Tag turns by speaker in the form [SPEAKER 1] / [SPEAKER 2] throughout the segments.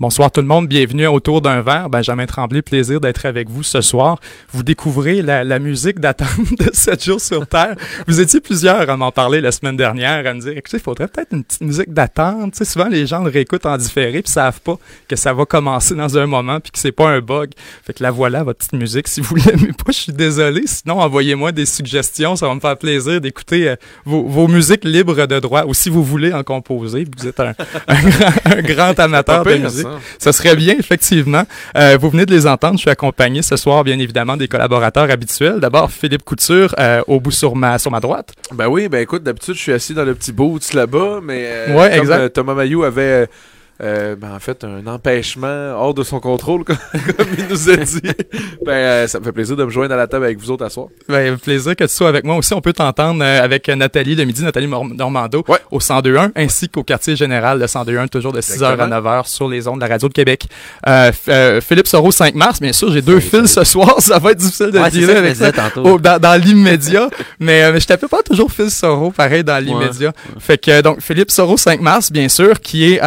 [SPEAKER 1] Bonsoir tout le monde, bienvenue autour d'un verre. Benjamin Tremblay, plaisir d'être avec vous ce soir. Vous découvrez la, la musique d'attente de 7 jours sur Terre. Vous étiez plusieurs à m'en parler la semaine dernière, à me dire, écoutez, il faudrait peut-être une petite musique d'attente. Tu sais, souvent les gens le réécoutent en différé puis savent pas que ça va commencer dans un moment puis que c'est pas un bug. Fait que la voilà, votre petite musique. Si vous l'aimez pas, je suis désolé. Sinon, envoyez-moi des suggestions. Ça va me faire plaisir d'écouter euh, vos, vos, musiques libres de droit ou si vous voulez en composer. Vous êtes un, un, grand, un grand amateur de musique. Ça serait bien, effectivement. Euh, vous venez de les entendre. Je suis accompagné ce soir, bien évidemment, des collaborateurs habituels. D'abord, Philippe Couture, euh, au bout sur ma, sur ma droite.
[SPEAKER 2] Ben oui, ben écoute, d'habitude, je suis assis dans le petit boots là-bas, mais euh,
[SPEAKER 1] ouais,
[SPEAKER 2] comme,
[SPEAKER 1] exact.
[SPEAKER 2] euh, Thomas Mayou avait... Euh, ben, en fait, un empêchement hors de son contrôle, comme, comme il nous a dit. ben, euh, ça me fait plaisir de me joindre à la table avec vous autres à soir.
[SPEAKER 1] Ben, plaisir que tu sois avec moi aussi. On peut t'entendre euh, avec Nathalie le midi, Nathalie Normando,
[SPEAKER 2] ouais.
[SPEAKER 1] au 102.1, ainsi qu'au quartier général de 102.1, toujours de 6h à 9h sur les ondes de la radio de Québec. Euh, Philippe Soro, 5 mars, bien sûr, j'ai deux fils ce soir. Ça va être difficile de
[SPEAKER 3] ouais,
[SPEAKER 1] dire avec ça, au, dans, dans l'immédiat. mais, mais je t'appelle pas toujours Phil Soro, pareil, dans l'immédiat. Ouais. Fait que, donc, Philippe Soro, 5 mars, bien sûr, qui est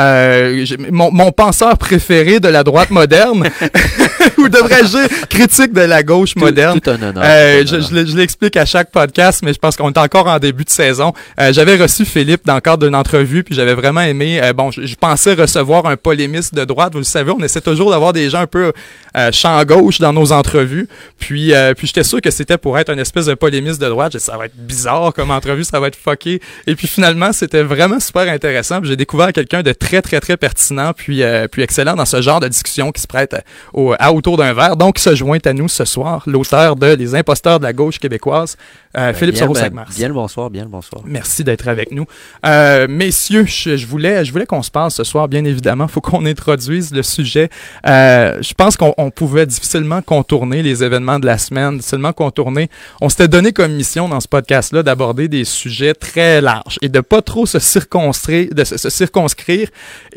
[SPEAKER 1] mon, mon penseur préféré de la droite moderne, ou devrais-je dire critique de la gauche moderne.
[SPEAKER 3] Tout un honneur.
[SPEAKER 1] Euh, je, je, je l'explique à chaque podcast, mais je pense qu'on est encore en début de saison. Euh, j'avais reçu Philippe dans le cadre d'une entrevue, puis j'avais vraiment aimé. Euh, bon, je, je, pensais recevoir un polémiste de droite. Vous le savez, on essaie toujours d'avoir des gens un peu champ gauche dans nos entrevues. Puis, puis j'étais sûr que c'était pour être une espèce de polémiste de droite. ça va être bizarre comme entrevue, ça va être fucké. Et puis finalement, c'était vraiment super intéressant. J'ai découvert quelqu'un de très, très, très pertinent, puis, euh, puis excellent dans ce genre de discussion qui se prête au, à autour d'un verre. Donc, se joint à nous ce soir l'auteur de Les imposteurs de la gauche québécoise, euh, ben, Philippe Soro
[SPEAKER 3] ben,
[SPEAKER 1] mars
[SPEAKER 3] Bien le bonsoir, bien le bonsoir.
[SPEAKER 1] Merci d'être avec nous. Euh, messieurs, je, je, voulais, je voulais qu'on se parle ce soir, bien évidemment. faut qu'on introduise le sujet. Euh, je pense qu'on pouvait difficilement contourner les événements de la semaine, difficilement contourner. On s'était donné comme mission dans ce podcast-là d'aborder des sujets très larges et de pas trop se circonscrire, de se, se circonscrire,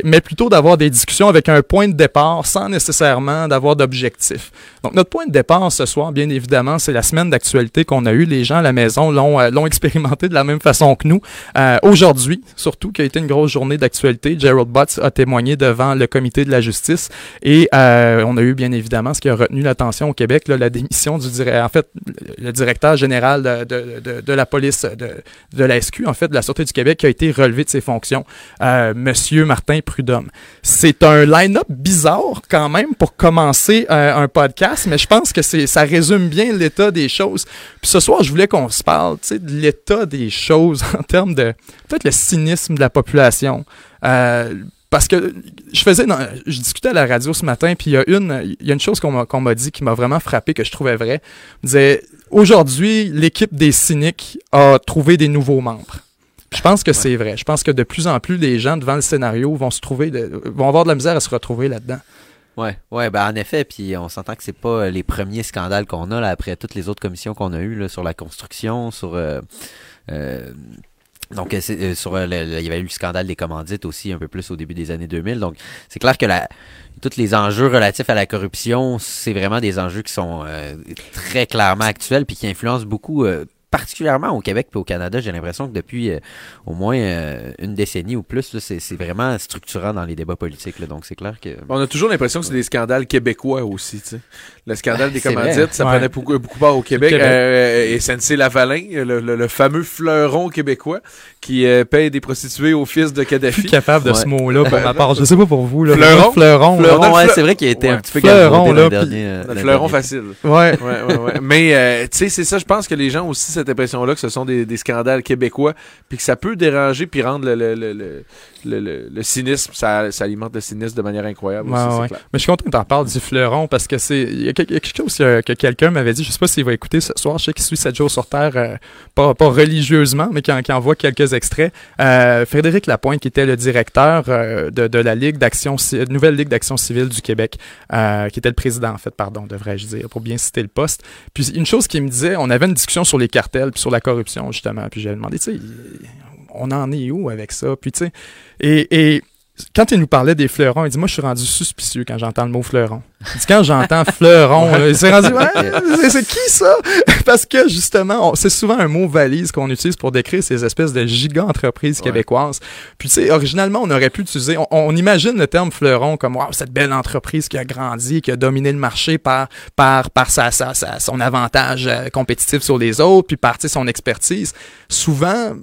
[SPEAKER 1] mais plutôt d'avoir des discussions avec un point de départ sans nécessairement d'avoir d'objectif. Donc, notre point de départ ce soir, bien évidemment, c'est la semaine d'actualité qu'on a eue. Les gens à la maison l'ont euh, expérimenté de la même façon que nous. Euh, Aujourd'hui, surtout, qui a été une grosse journée d'actualité, Gerald Butts a témoigné devant le comité de la justice et euh, on a eu bien évidemment ce qui a retenu l'attention au Québec, la démission du en fait le directeur général de, de la police de, de la SQ, en fait, de la Sûreté du Québec, qui a été relevé de ses fonctions, euh, Monsieur Martin C'est un line-up bizarre quand même pour commencer euh, un podcast, mais je pense que ça résume bien l'état des choses. Puis ce soir, je voulais qu'on se parle, de l'état des choses en termes de peut-être le cynisme de la population. Euh, parce que je faisais, je discutais à la radio ce matin, puis il y a une, il y a une chose qu'on m'a, dit qui m'a vraiment frappé, que je trouvais vrai. On disait, aujourd'hui, l'équipe des cyniques a trouvé des nouveaux membres. Je pense que ouais. c'est vrai. Je pense que de plus en plus, les gens devant le scénario vont se trouver, de, vont avoir de la misère à se retrouver là-dedans.
[SPEAKER 3] Ouais, ouais, ben en effet, puis on s'entend que c'est pas les premiers scandales qu'on a là après toutes les autres commissions qu'on a eues là, sur la construction, sur euh, euh, donc, euh, sur le, le, il y avait eu le scandale des commandites aussi un peu plus au début des années 2000. Donc, c'est clair que la, tous les enjeux relatifs à la corruption, c'est vraiment des enjeux qui sont euh, très clairement actuels puis qui influencent beaucoup, euh, particulièrement au Québec et au Canada. J'ai l'impression que depuis euh, au moins une décennie ou plus, c'est vraiment structurant dans les débats politiques. Donc, c'est que...
[SPEAKER 2] On a toujours l'impression que c'est des scandales québécois aussi. Le scandale des commandites, vrai. ça ouais. prenait beaucoup, beaucoup part au Québec. Québec. Euh, et SNC-Lavalin, le, le, le, fameux fleuron québécois qui euh, paye des prostituées au fils de Kadhafi.
[SPEAKER 1] Plus capable de ouais. ce mot-là pour ma part. Je sais pas pour vous. Là.
[SPEAKER 2] Fleuron?
[SPEAKER 3] Fleuron. Fleuron, ouais, c'est vrai qu'il a été ouais. un petit peu
[SPEAKER 1] fleuron, là,
[SPEAKER 3] le dernier.
[SPEAKER 2] Euh, le fleuron facile.
[SPEAKER 1] Ouais.
[SPEAKER 2] ouais, ouais, ouais. Mais, euh, tu sais, c'est ça, je pense que les gens ont aussi cette impression-là que ce sont des, des scandales québécois, puis que ça peut déranger puis rendre le, le, le, cynisme, ça, ça, alimente le cynisme de manière incroyable.
[SPEAKER 1] Ouais,
[SPEAKER 2] aussi,
[SPEAKER 1] ouais. Mais je suis content que tu en parles du fleuron parce que c'est. Il y, a quelque chose que, que quelqu'un m'avait dit, je sais pas s'il va écouter ce soir, je sais qu'il suit 7 jours sur Terre, euh, pas, pas religieusement, mais qui, en, qui envoie quelques extraits. Euh, Frédéric Lapointe, qui était le directeur euh, de, de la Ligue d'action, nouvelle Ligue d'action civile du Québec, qui était le président, en fait, pardon, devrais-je dire, pour bien citer le poste. Puis une chose qu'il me disait, on avait une discussion sur les cartels, puis sur la corruption, justement. Puis j'avais demandé, tu sais, on en est où avec ça? Puis, tu sais, et, et quand il nous parlait des fleurons, il dit Moi, je suis rendu suspicieux quand j'entends le mot fleuron. Il dit Quand j'entends fleuron, là, il s'est rendu ouais, C'est qui ça? Parce que justement, c'est souvent un mot valise qu'on utilise pour décrire ces espèces de giga-entreprises québécoises. Puis, tu sais, originalement, on aurait pu utiliser. On, imagine le terme fleuron comme Waouh, cette belle entreprise qui a grandi, qui a dominé le marché par, par, par sa, sa, son avantage euh, compétitif sur les autres, puis par son expertise. Souvent,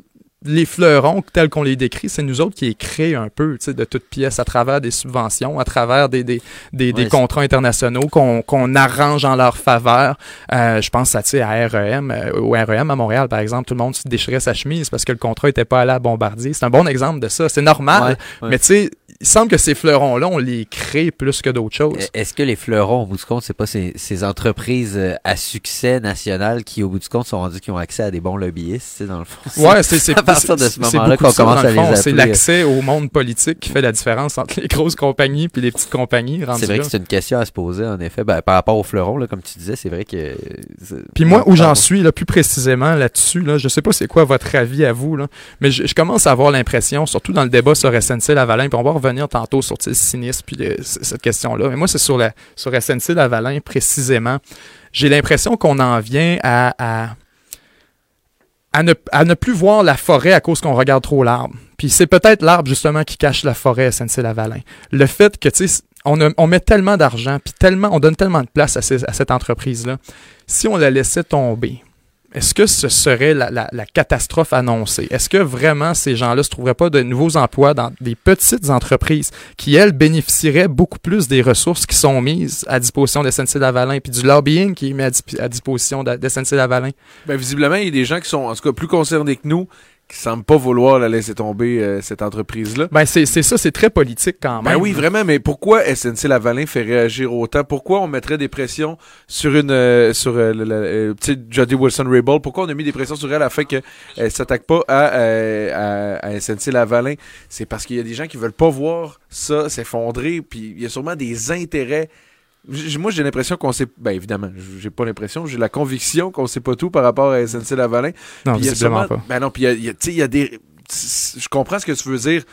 [SPEAKER 1] les fleurons tels qu'on les décrit, c'est nous autres qui les créons un peu, tu sais, de toutes pièces à travers des subventions, à travers des, des, des, des contrats internationaux qu'on arrange en leur faveur. Euh, je pense à, tu sais, à REM, euh, au REM à Montréal, par exemple, tout le monde se déchirait sa chemise parce que le contrat était pas allé à Bombardier. C'est un bon exemple de ça. C'est normal, mais tu sais, il semble que ces fleurons-là, on les crée plus que d'autres choses. E-,
[SPEAKER 3] est-ce que les fleurons, au bout du compte, c'est pas ces, ces, entreprises euh, à succès national qui, au bout du compte, sont rendus qui ont accès à des bons lobbyistes, dans le fond?
[SPEAKER 1] Ouais, c'est à partir de ce moment-là qu'on commence à les C'est l'accès au monde politique qui fait la différence entre les grosses compagnies puis les petites compagnies.
[SPEAKER 3] C'est vrai que c'est une question à se poser, en effet. Ben, par rapport aux fleurons, là, comme tu disais, c'est vrai que...
[SPEAKER 1] Puis moi, où j'en suis, là, plus précisément là-dessus, là, je sais pas c'est quoi votre avis à vous, là, mais je, je commence à avoir l'impression, surtout dans le débat sur SNC-Lavalin, puis on va revenir tantôt sur le cynisme puis cette question-là. Mais moi, c'est sur, sur SNC Lavalin précisément. J'ai l'impression qu'on en vient à, à, ne, à ne plus voir la forêt à cause qu'on regarde trop l'arbre. Puis c'est peut-être l'arbre justement qui cache la forêt à SNC-Lavalin. Le fait que, tu sais, on, on, met tellement d'argent, puis tellement, on donne tellement de place à, à cette entreprise-là. Si on la laissait tomber, est-ce que ce serait la, catastrophe annoncée? Est-ce que vraiment ces gens-là ne se trouveraient pas de nouveaux emplois dans des petites entreprises qui, elles, bénéficieraient beaucoup plus des ressources qui sont mises à disposition de SNC-Lavalin puis du lobbying qui est mis à, disposition de, de SNC-Lavalin?
[SPEAKER 2] Bien, visiblement, il y a des gens qui sont, en tout cas, plus concernés que nous, qui semble pas vouloir la laisser tomber euh, cette entreprise-là.
[SPEAKER 1] Ben c'est ça, c'est très politique quand ben
[SPEAKER 2] même. Ben oui, vraiment, mais pourquoi SNC Lavalin fait réagir autant? Pourquoi on mettrait des pressions sur une euh, sur euh, la, petite Jody Wilson Raybould Pourquoi on a mis des pressions sur elle afin qu'elle ne s'attaque pas à, à, à, SNC Lavalin? C'est parce qu'il y a des gens qui veulent pas voir ça s'effondrer, puis il y a sûrement des intérêts moi, j'ai l'impression qu'on sait. Ben, évidemment, j'ai pas l'impression, j'ai la conviction qu'on sait pas tout par rapport à SNC Lavalin.
[SPEAKER 1] Non, visiblement pas.
[SPEAKER 2] Ben non, puis il y a, il y a des. Je comprends ce que tu veux dire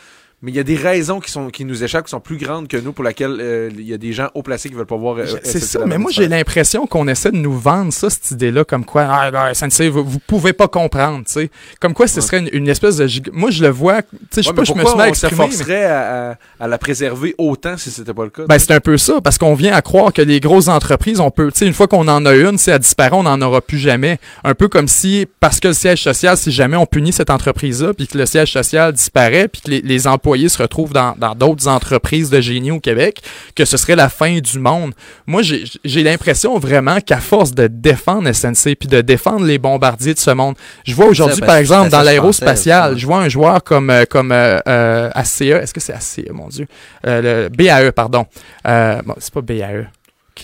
[SPEAKER 2] mais il y a des raisons qui sont qui nous échappent qui sont plus grandes que nous pour laquelle euh, il y a des gens haut placés qui veulent pas voir. Euh,
[SPEAKER 1] c'est ça, mais moi j'ai l'impression qu'on essaie de nous vendre ça cette idée-là comme quoi ah ben, SNC vous, vous pouvez pas comprendre, tu sais. Comme quoi ce serait une, espèce de moi je le vois, tu sais je sais pas je me suis mal exprimé.
[SPEAKER 2] forcerait à, à, la préserver autant si c'était pas le cas.
[SPEAKER 1] Ben c'est un peu ça parce qu'on vient à croire que les grosses entreprises on peut tu sais une fois qu'on en a une, si elle disparaît, on n'en aura plus jamais. Un peu comme si parce que le siège social si jamais on punit cette entreprise là puis que le siège social disparaît puis que les, les employés se retrouvent dans d'autres entreprises de génie au Québec, que ce serait la fin du monde. Moi, j'ai l'impression vraiment qu'à force de défendre SNC puis de défendre les bombardiers de ce monde, je vois aujourd'hui, par exemple, dans l'aérospatial, je vois un joueur comme, euh, comme euh, euh ACE, est-ce que c'est ACE, mon Dieu? Euh, le BAE, pardon. bon, c'est pas BAE.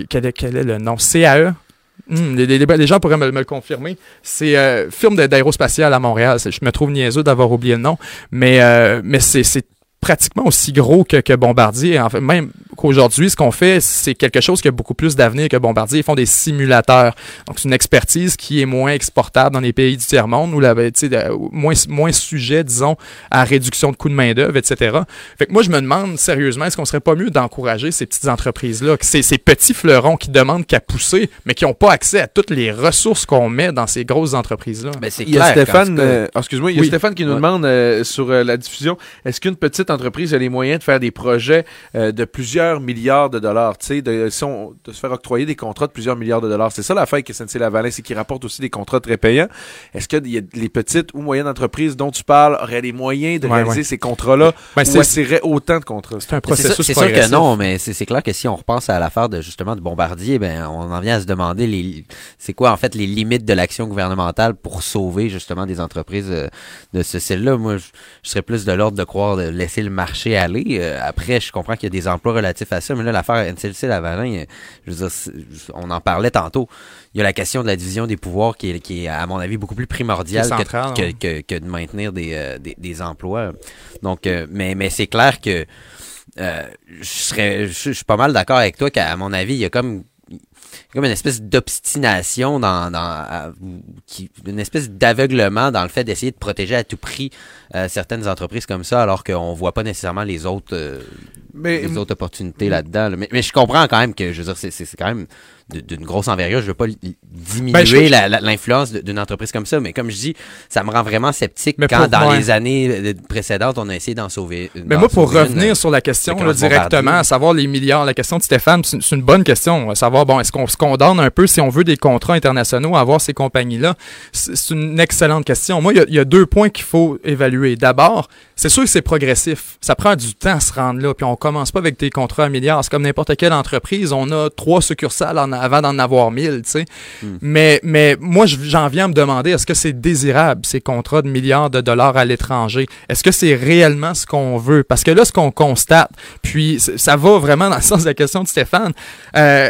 [SPEAKER 1] Quel est, quel est le nom? CAE? Hmm, les, gens pourraient me, le confirmer. C'est euh, firme d'aérospatial à Montréal. Je me trouve niaiseux d'avoir oublié le nom, mais, euh, mais c'est pratiquement aussi gros que, que Bombardier. En fait, même qu'aujourd'hui, ce qu'on fait, c'est quelque chose qui a beaucoup plus d'avenir que Bombardier. Ils font des simulateurs. Donc, c'est une expertise qui est moins exportable dans les pays du tiers-monde, ou moins, moins sujet, disons, à réduction de coûts de main-d'œuvre, etc. Fait que moi, je me demande sérieusement, est-ce qu'on serait pas mieux d'encourager ces petites entreprises-là, ces, ces petits fleurons qui demandent qu'à pousser, mais qui n'ont pas accès à toutes les ressources qu'on met dans ces grosses entreprises-là?
[SPEAKER 2] Ben, il y a Stéphane, euh, excuse-moi, il y a Stéphane qui nous demande euh, sur euh, la diffusion, est-ce qu'une petite entreprise a les moyens de faire des projets de plusieurs milliards de dollars, tu sais, de, de, se faire octroyer des contrats de plusieurs milliards de dollars. C'est ça l'affaire que SNC-Lavalin, c'est qu'ils rapportent aussi des contrats très payants. Est-ce que les petites ou moyennes entreprises dont tu parles auraient les moyens de réaliser ces contrats-là ben, ou essaieraient autant de contrats?
[SPEAKER 1] C'est un processus
[SPEAKER 3] C'est sûr que non, mais c'est clair que si on repense à l'affaire de justement de Bombardier, ben on en vient à se demander les c'est quoi en fait les limites de l'action gouvernementale pour sauver justement des entreprises euh, de ce style-là. Moi, je, serais plus de l'ordre de croire de laisser le marché aller. Euh, après, je comprends qu'il y a des emplois relatifs à ça, mais là, l'affaire NCLC Lavalin, je veux dire, on en parlait tantôt. Il y a la question de la division des pouvoirs qui est, qui est à mon avis, beaucoup plus primordiale que, que, que, de maintenir des, euh, des, des, emplois. Donc, euh, mais, mais c'est clair que euh, je serais je suis pas mal d'accord avec toi qu'à mon avis, il y a comme comme une espèce d'obstination dans, dans qui, une espèce d'aveuglement dans le fait d'essayer de protéger à tout prix euh, certaines entreprises comme ça, alors qu'on voit pas nécessairement les autres, euh, les autres opportunités là-dedans. Mais, mais, je comprends quand même que, je veux dire, c'est quand même d'une grosse envergure. Je veux pas diminuer ben, l'influence d'une entreprise comme ça, mais comme je dis, ça me rend vraiment sceptique quand dans les années euh, précédentes, on a essayé d'en sauver.
[SPEAKER 1] Mais moi, pour revenir sur la question directement, à savoir les milliards, la question de Stéphane, c'est une bonne question. À savoir, bon, est-ce qu'on se condamne un peu si on veut des contrats internationaux à avoir ces compagnies-là? C'est une excellente question. Moi, il y, a deux points qu'il faut évaluer. D'abord, c'est sûr que c'est progressif. Ça prend du temps à se rendre là, puis on commence pas avec des contrats à milliards. C'est comme n'importe quelle entreprise. On a trois succursales en avant d'en avoir mille, tu sais. Hmm. Mais, mais moi, j'en viens à me demander, est-ce que c'est désirable, ces contrats de milliards de dollars à l'étranger? Est-ce que c'est réellement ce qu'on veut? Parce que là, ce qu'on constate, puis ça va vraiment dans le sens de la question de Stéphane, euh,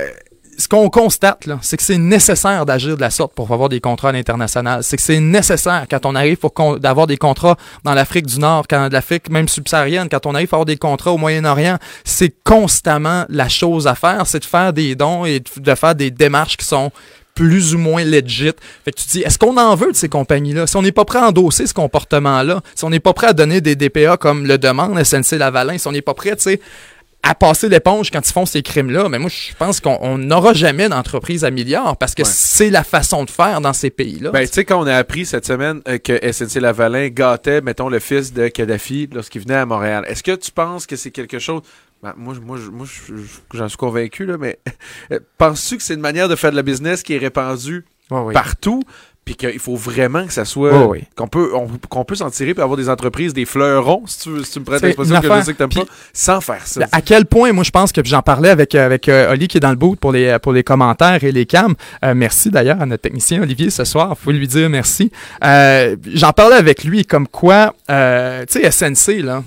[SPEAKER 1] ce qu'on constate, c'est que c'est nécessaire d'agir de la sorte pour avoir des contrats à l'international. C'est que c'est nécessaire quand on arrive pour d'avoir des contrats dans l'Afrique du Nord, quand l'Afrique même subsaharienne, quand on arrive à avoir des contrats au Moyen-Orient, c'est constamment la chose à faire, c'est de faire des dons et de faire des démarches qui sont plus ou moins legit. Fait que tu te dis, est-ce qu'on en veut de ces compagnies-là? Si on n'est pas prêt à endosser ce comportement-là, si on n'est pas prêt à donner des DPA comme le demande SNC Lavalin, si on n'est pas prêt, tu sais, à passer l'éponge quand ils font ces crimes-là. Mais moi, je pense qu'on n'aura jamais d'entreprise à milliards parce que c'est la façon de faire dans ces pays-là.
[SPEAKER 2] Ben, tu sais, quand on a appris cette semaine euh, que SNC Lavalin gâtait, mettons, le fils de Kadhafi lorsqu'il venait à Montréal, est-ce que tu penses que c'est quelque chose... Ben, moi, moi, moi j'en suis convaincu, là, mais penses-tu que c'est une manière de faire de la business qui est répandue partout? Puis qu'il faut vraiment que ça soit qu'on peut qu'on peut s'en tirer puis avoir des entreprises des fleurons si tu, si tu me prêtes l'expression que je sais que t'aimes pas sans faire ça.
[SPEAKER 1] à quel point moi je pense que j'en parlais avec avec euh, Oli qui est dans le boot pour les pour les commentaires et les cams. Euh, merci d'ailleurs à notre technicien Olivier ce soir. Faut lui dire merci. Euh, j'en parlais avec lui comme quoi tu sais SNC là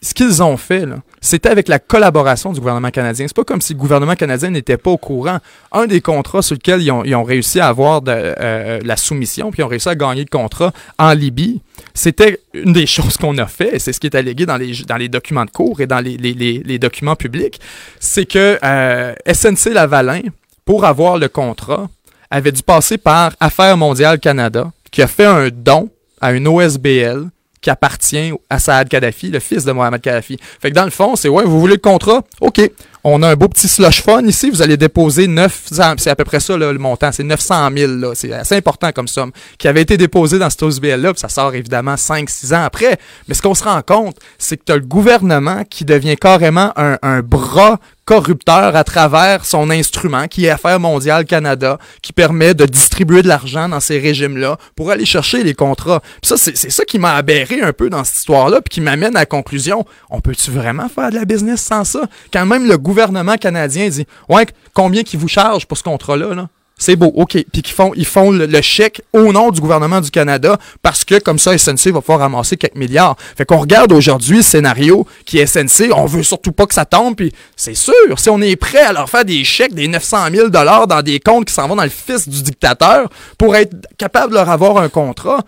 [SPEAKER 1] ce qu'ils ont fait, c'était avec la collaboration du gouvernement canadien. C'est pas comme si le gouvernement canadien n'était pas au courant. Un des contrats sur lesquels ils ont, réussi à avoir de, euh, la soumission, puis ils ont réussi à gagner le contrat en Libye, c'était une des choses qu'on a fait, et c'est ce qui est allégué dans les, documents de cours et dans les, les, documents publics, c'est que euh, SNC Lavalin, pour avoir le contrat, avait dû passer par Affaires mondiales Canada, qui a fait un don à une OSBL qui appartient à Saad Kadhafi, le fils de Mohamed Kadhafi. Fait que dans le fond, c'est ouais, vous voulez le contrat? OK. On a un beau petit slush fund ici. Vous allez déposer 900, c'est à peu près ça le montant, c'est 900 000 là. C'est assez important comme somme qui avait été déposé dans cette OSBL là. Ça sort évidemment 5-6 ans après. Mais ce qu'on se rend compte, c'est que tu le gouvernement qui devient carrément un bras corrupteur à travers son instrument qui est Affaires mondiales Canada, qui permet de distribuer de l'argent dans ces régimes-là pour aller chercher les contrats. ça, c'est ça qui m'a aberré un peu dans cette histoire-là, puis qui m'amène à la conclusion, on peut-tu vraiment faire de la business sans ça? Quand même le gouvernement canadien dit, ouais, combien qui vous charge pour ce contrat-là? Là? C'est beau, OK. Puis qu'ils font, ils font le, chèque au nom du gouvernement du Canada parce que comme ça, SNC va pouvoir ramasser quelques milliards. Fait qu'on regarde aujourd'hui le scénario qui est SNC, on veut surtout pas que ça tombe. Puis c'est sûr, si on est prêt à leur faire des chèques, des 900 000 dollars dans des comptes qui s'en vont dans le fils du dictateur pour être capable de leur avoir un contrat,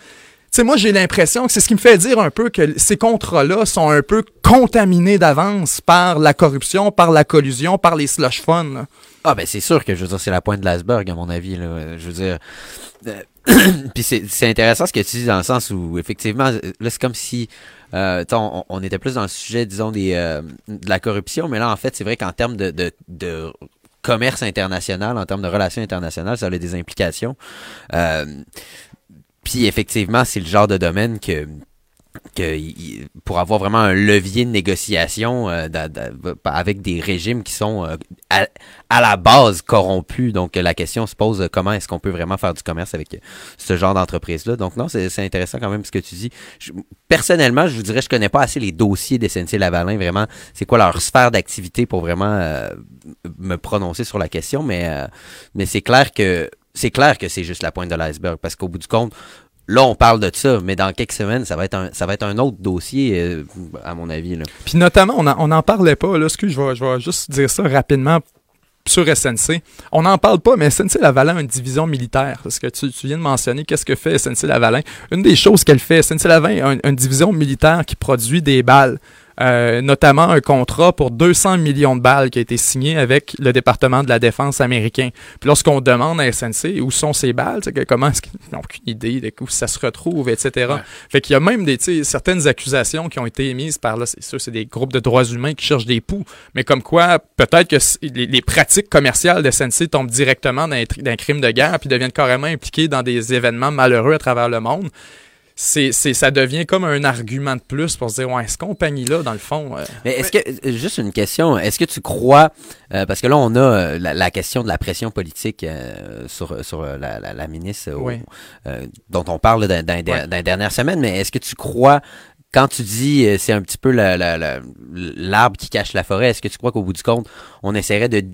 [SPEAKER 1] sais, moi, j'ai l'impression que c'est ce qui me fait dire un peu que ces contrats-là sont un peu contaminés d'avance par la corruption, par la collusion, par les slush funds.
[SPEAKER 3] Ah, ben c'est sûr que, je veux dire, c'est la pointe de l'iceberg, à mon avis. Je veux dire... Euh, puis c'est intéressant ce que tu dis dans le sens où, effectivement, là, c'est comme si... Euh, on, on, était plus dans le sujet, disons, euh, de la corruption, mais là, en fait, c'est vrai qu'en termes de, de, de commerce international, en termes de relations internationales, ça a des implications. Euh, puis effectivement, c'est le genre de domaine que pour avoir vraiment un levier de négociation euh, avec des régimes qui sont euh, à, la base corrompus. Donc la question se pose comment est-ce qu'on peut vraiment faire du commerce avec ce genre d'entreprise-là? Donc non, c'est intéressant quand même ce que tu dis. personnellement, je vous dirais, je connais pas assez les dossiers des SNC Lavalin, vraiment, c'est quoi leur sphère d'activité pour vraiment euh, me prononcer sur la question, mais c'est clair que c'est clair que c'est juste la pointe de l'iceberg parce qu'au bout du compte, là on parle de ça, mais dans quelques semaines, ça va être un, ça va être un autre dossier, euh, à mon avis.
[SPEAKER 1] Puis notamment, on n'en parlait pas, là, excuse, je vais, je vais juste dire ça rapidement sur SNC. On n'en parle pas, mais SNC Lavalin a une division militaire. Parce que tu, viens de mentionner qu'est-ce que fait SNC Lavalin. Une des choses qu'elle fait, SNC Lavalin a une, division militaire qui produit des balles. Euh, notamment un contrat pour 200 millions de balles qui a été signé avec le département de la défense américain. Puis lorsqu'on demande à SNC où sont ces balles, comment est-ce qu'ils n'ont aucune idée de où ça se retrouve, etc. Fait qu'il y a même des certaines accusations qui ont été émises par là, c'est sûr, c'est des groupes de droits humains qui cherchent des poux, mais comme quoi peut-être que les, pratiques commerciales de SNC tombent directement d'un crime de guerre puis deviennent carrément impliqués dans des événements malheureux à travers le monde c'est, ça devient comme un argument de plus pour se dire, ouais, cette compagnie-là, dans le fond.
[SPEAKER 3] Euh, Mais est-ce que, euh, juste une question, est-ce que tu crois, euh, parce que là, on a la, question de la pression politique sur, sur la, la, ministre dont on parle dans, dans, dans, dernière semaine, mais est-ce que tu crois quand tu dis c'est un petit peu l'arbre qui cache la forêt, est-ce que tu crois qu'au bout du compte, on essaierait de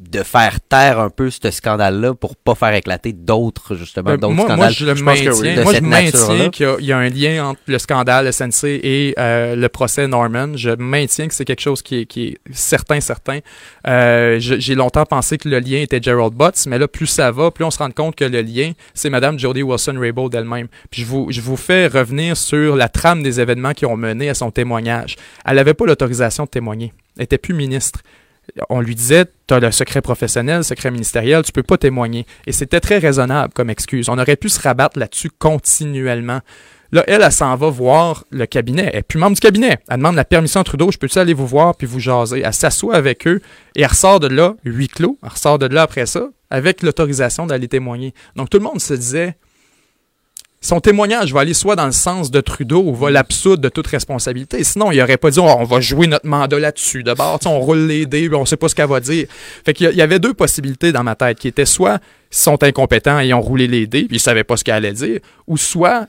[SPEAKER 3] de faire taire un peu ce scandale-là pour pas faire éclater d'autres, justement, ben, d'autres scandales.
[SPEAKER 1] Moi, je le maintiens, moi, je maintiens qu'il y, a un lien entre le scandale SNC et euh, le procès Norman. Je maintiens que c'est quelque chose qui est, qui est certain, certain. Euh, J'ai longtemps pensé que le lien était Gerald Butts, mais là, plus ça va, plus on se rend compte que le lien, c'est Madame Jodie Wilson-Raybould elle-même. Puis je vous, je vous fais revenir sur la trame des événements qui ont mené à son témoignage. Elle n'avait pas l'autorisation de témoigner. Elle était plus ministre on lui disait, tu as le secret professionnel, le secret ministériel, tu peux pas témoigner. Et c'était très raisonnable comme excuse. On aurait pu se rabattre là-dessus continuellement. Là, elle, elle, s'en va voir le cabinet. Elle est plus membre du cabinet. Elle demande la permission à Trudeau, je peux-tu aller vous voir puis vous jaser? Elle s'assoit avec eux et elle ressort de là, huis clos. Elle ressort de là après ça, avec l'autorisation d'aller témoigner. Donc tout le monde se disait, son témoignage va aller soit dans le sens de Trudeau ou va l'absoudre de toute responsabilité. Sinon, il aurait pas dit on va jouer notre mandat là-dessus. D'abord, on roule les dés, on sait pas ce qu'elle va dire. Fait qu'il y avait deux possibilités dans ma tête qui étaient soit ils sont incompétents et ont roulé les dés, puis ils savaient pas ce qu'elle allait dire, ou soit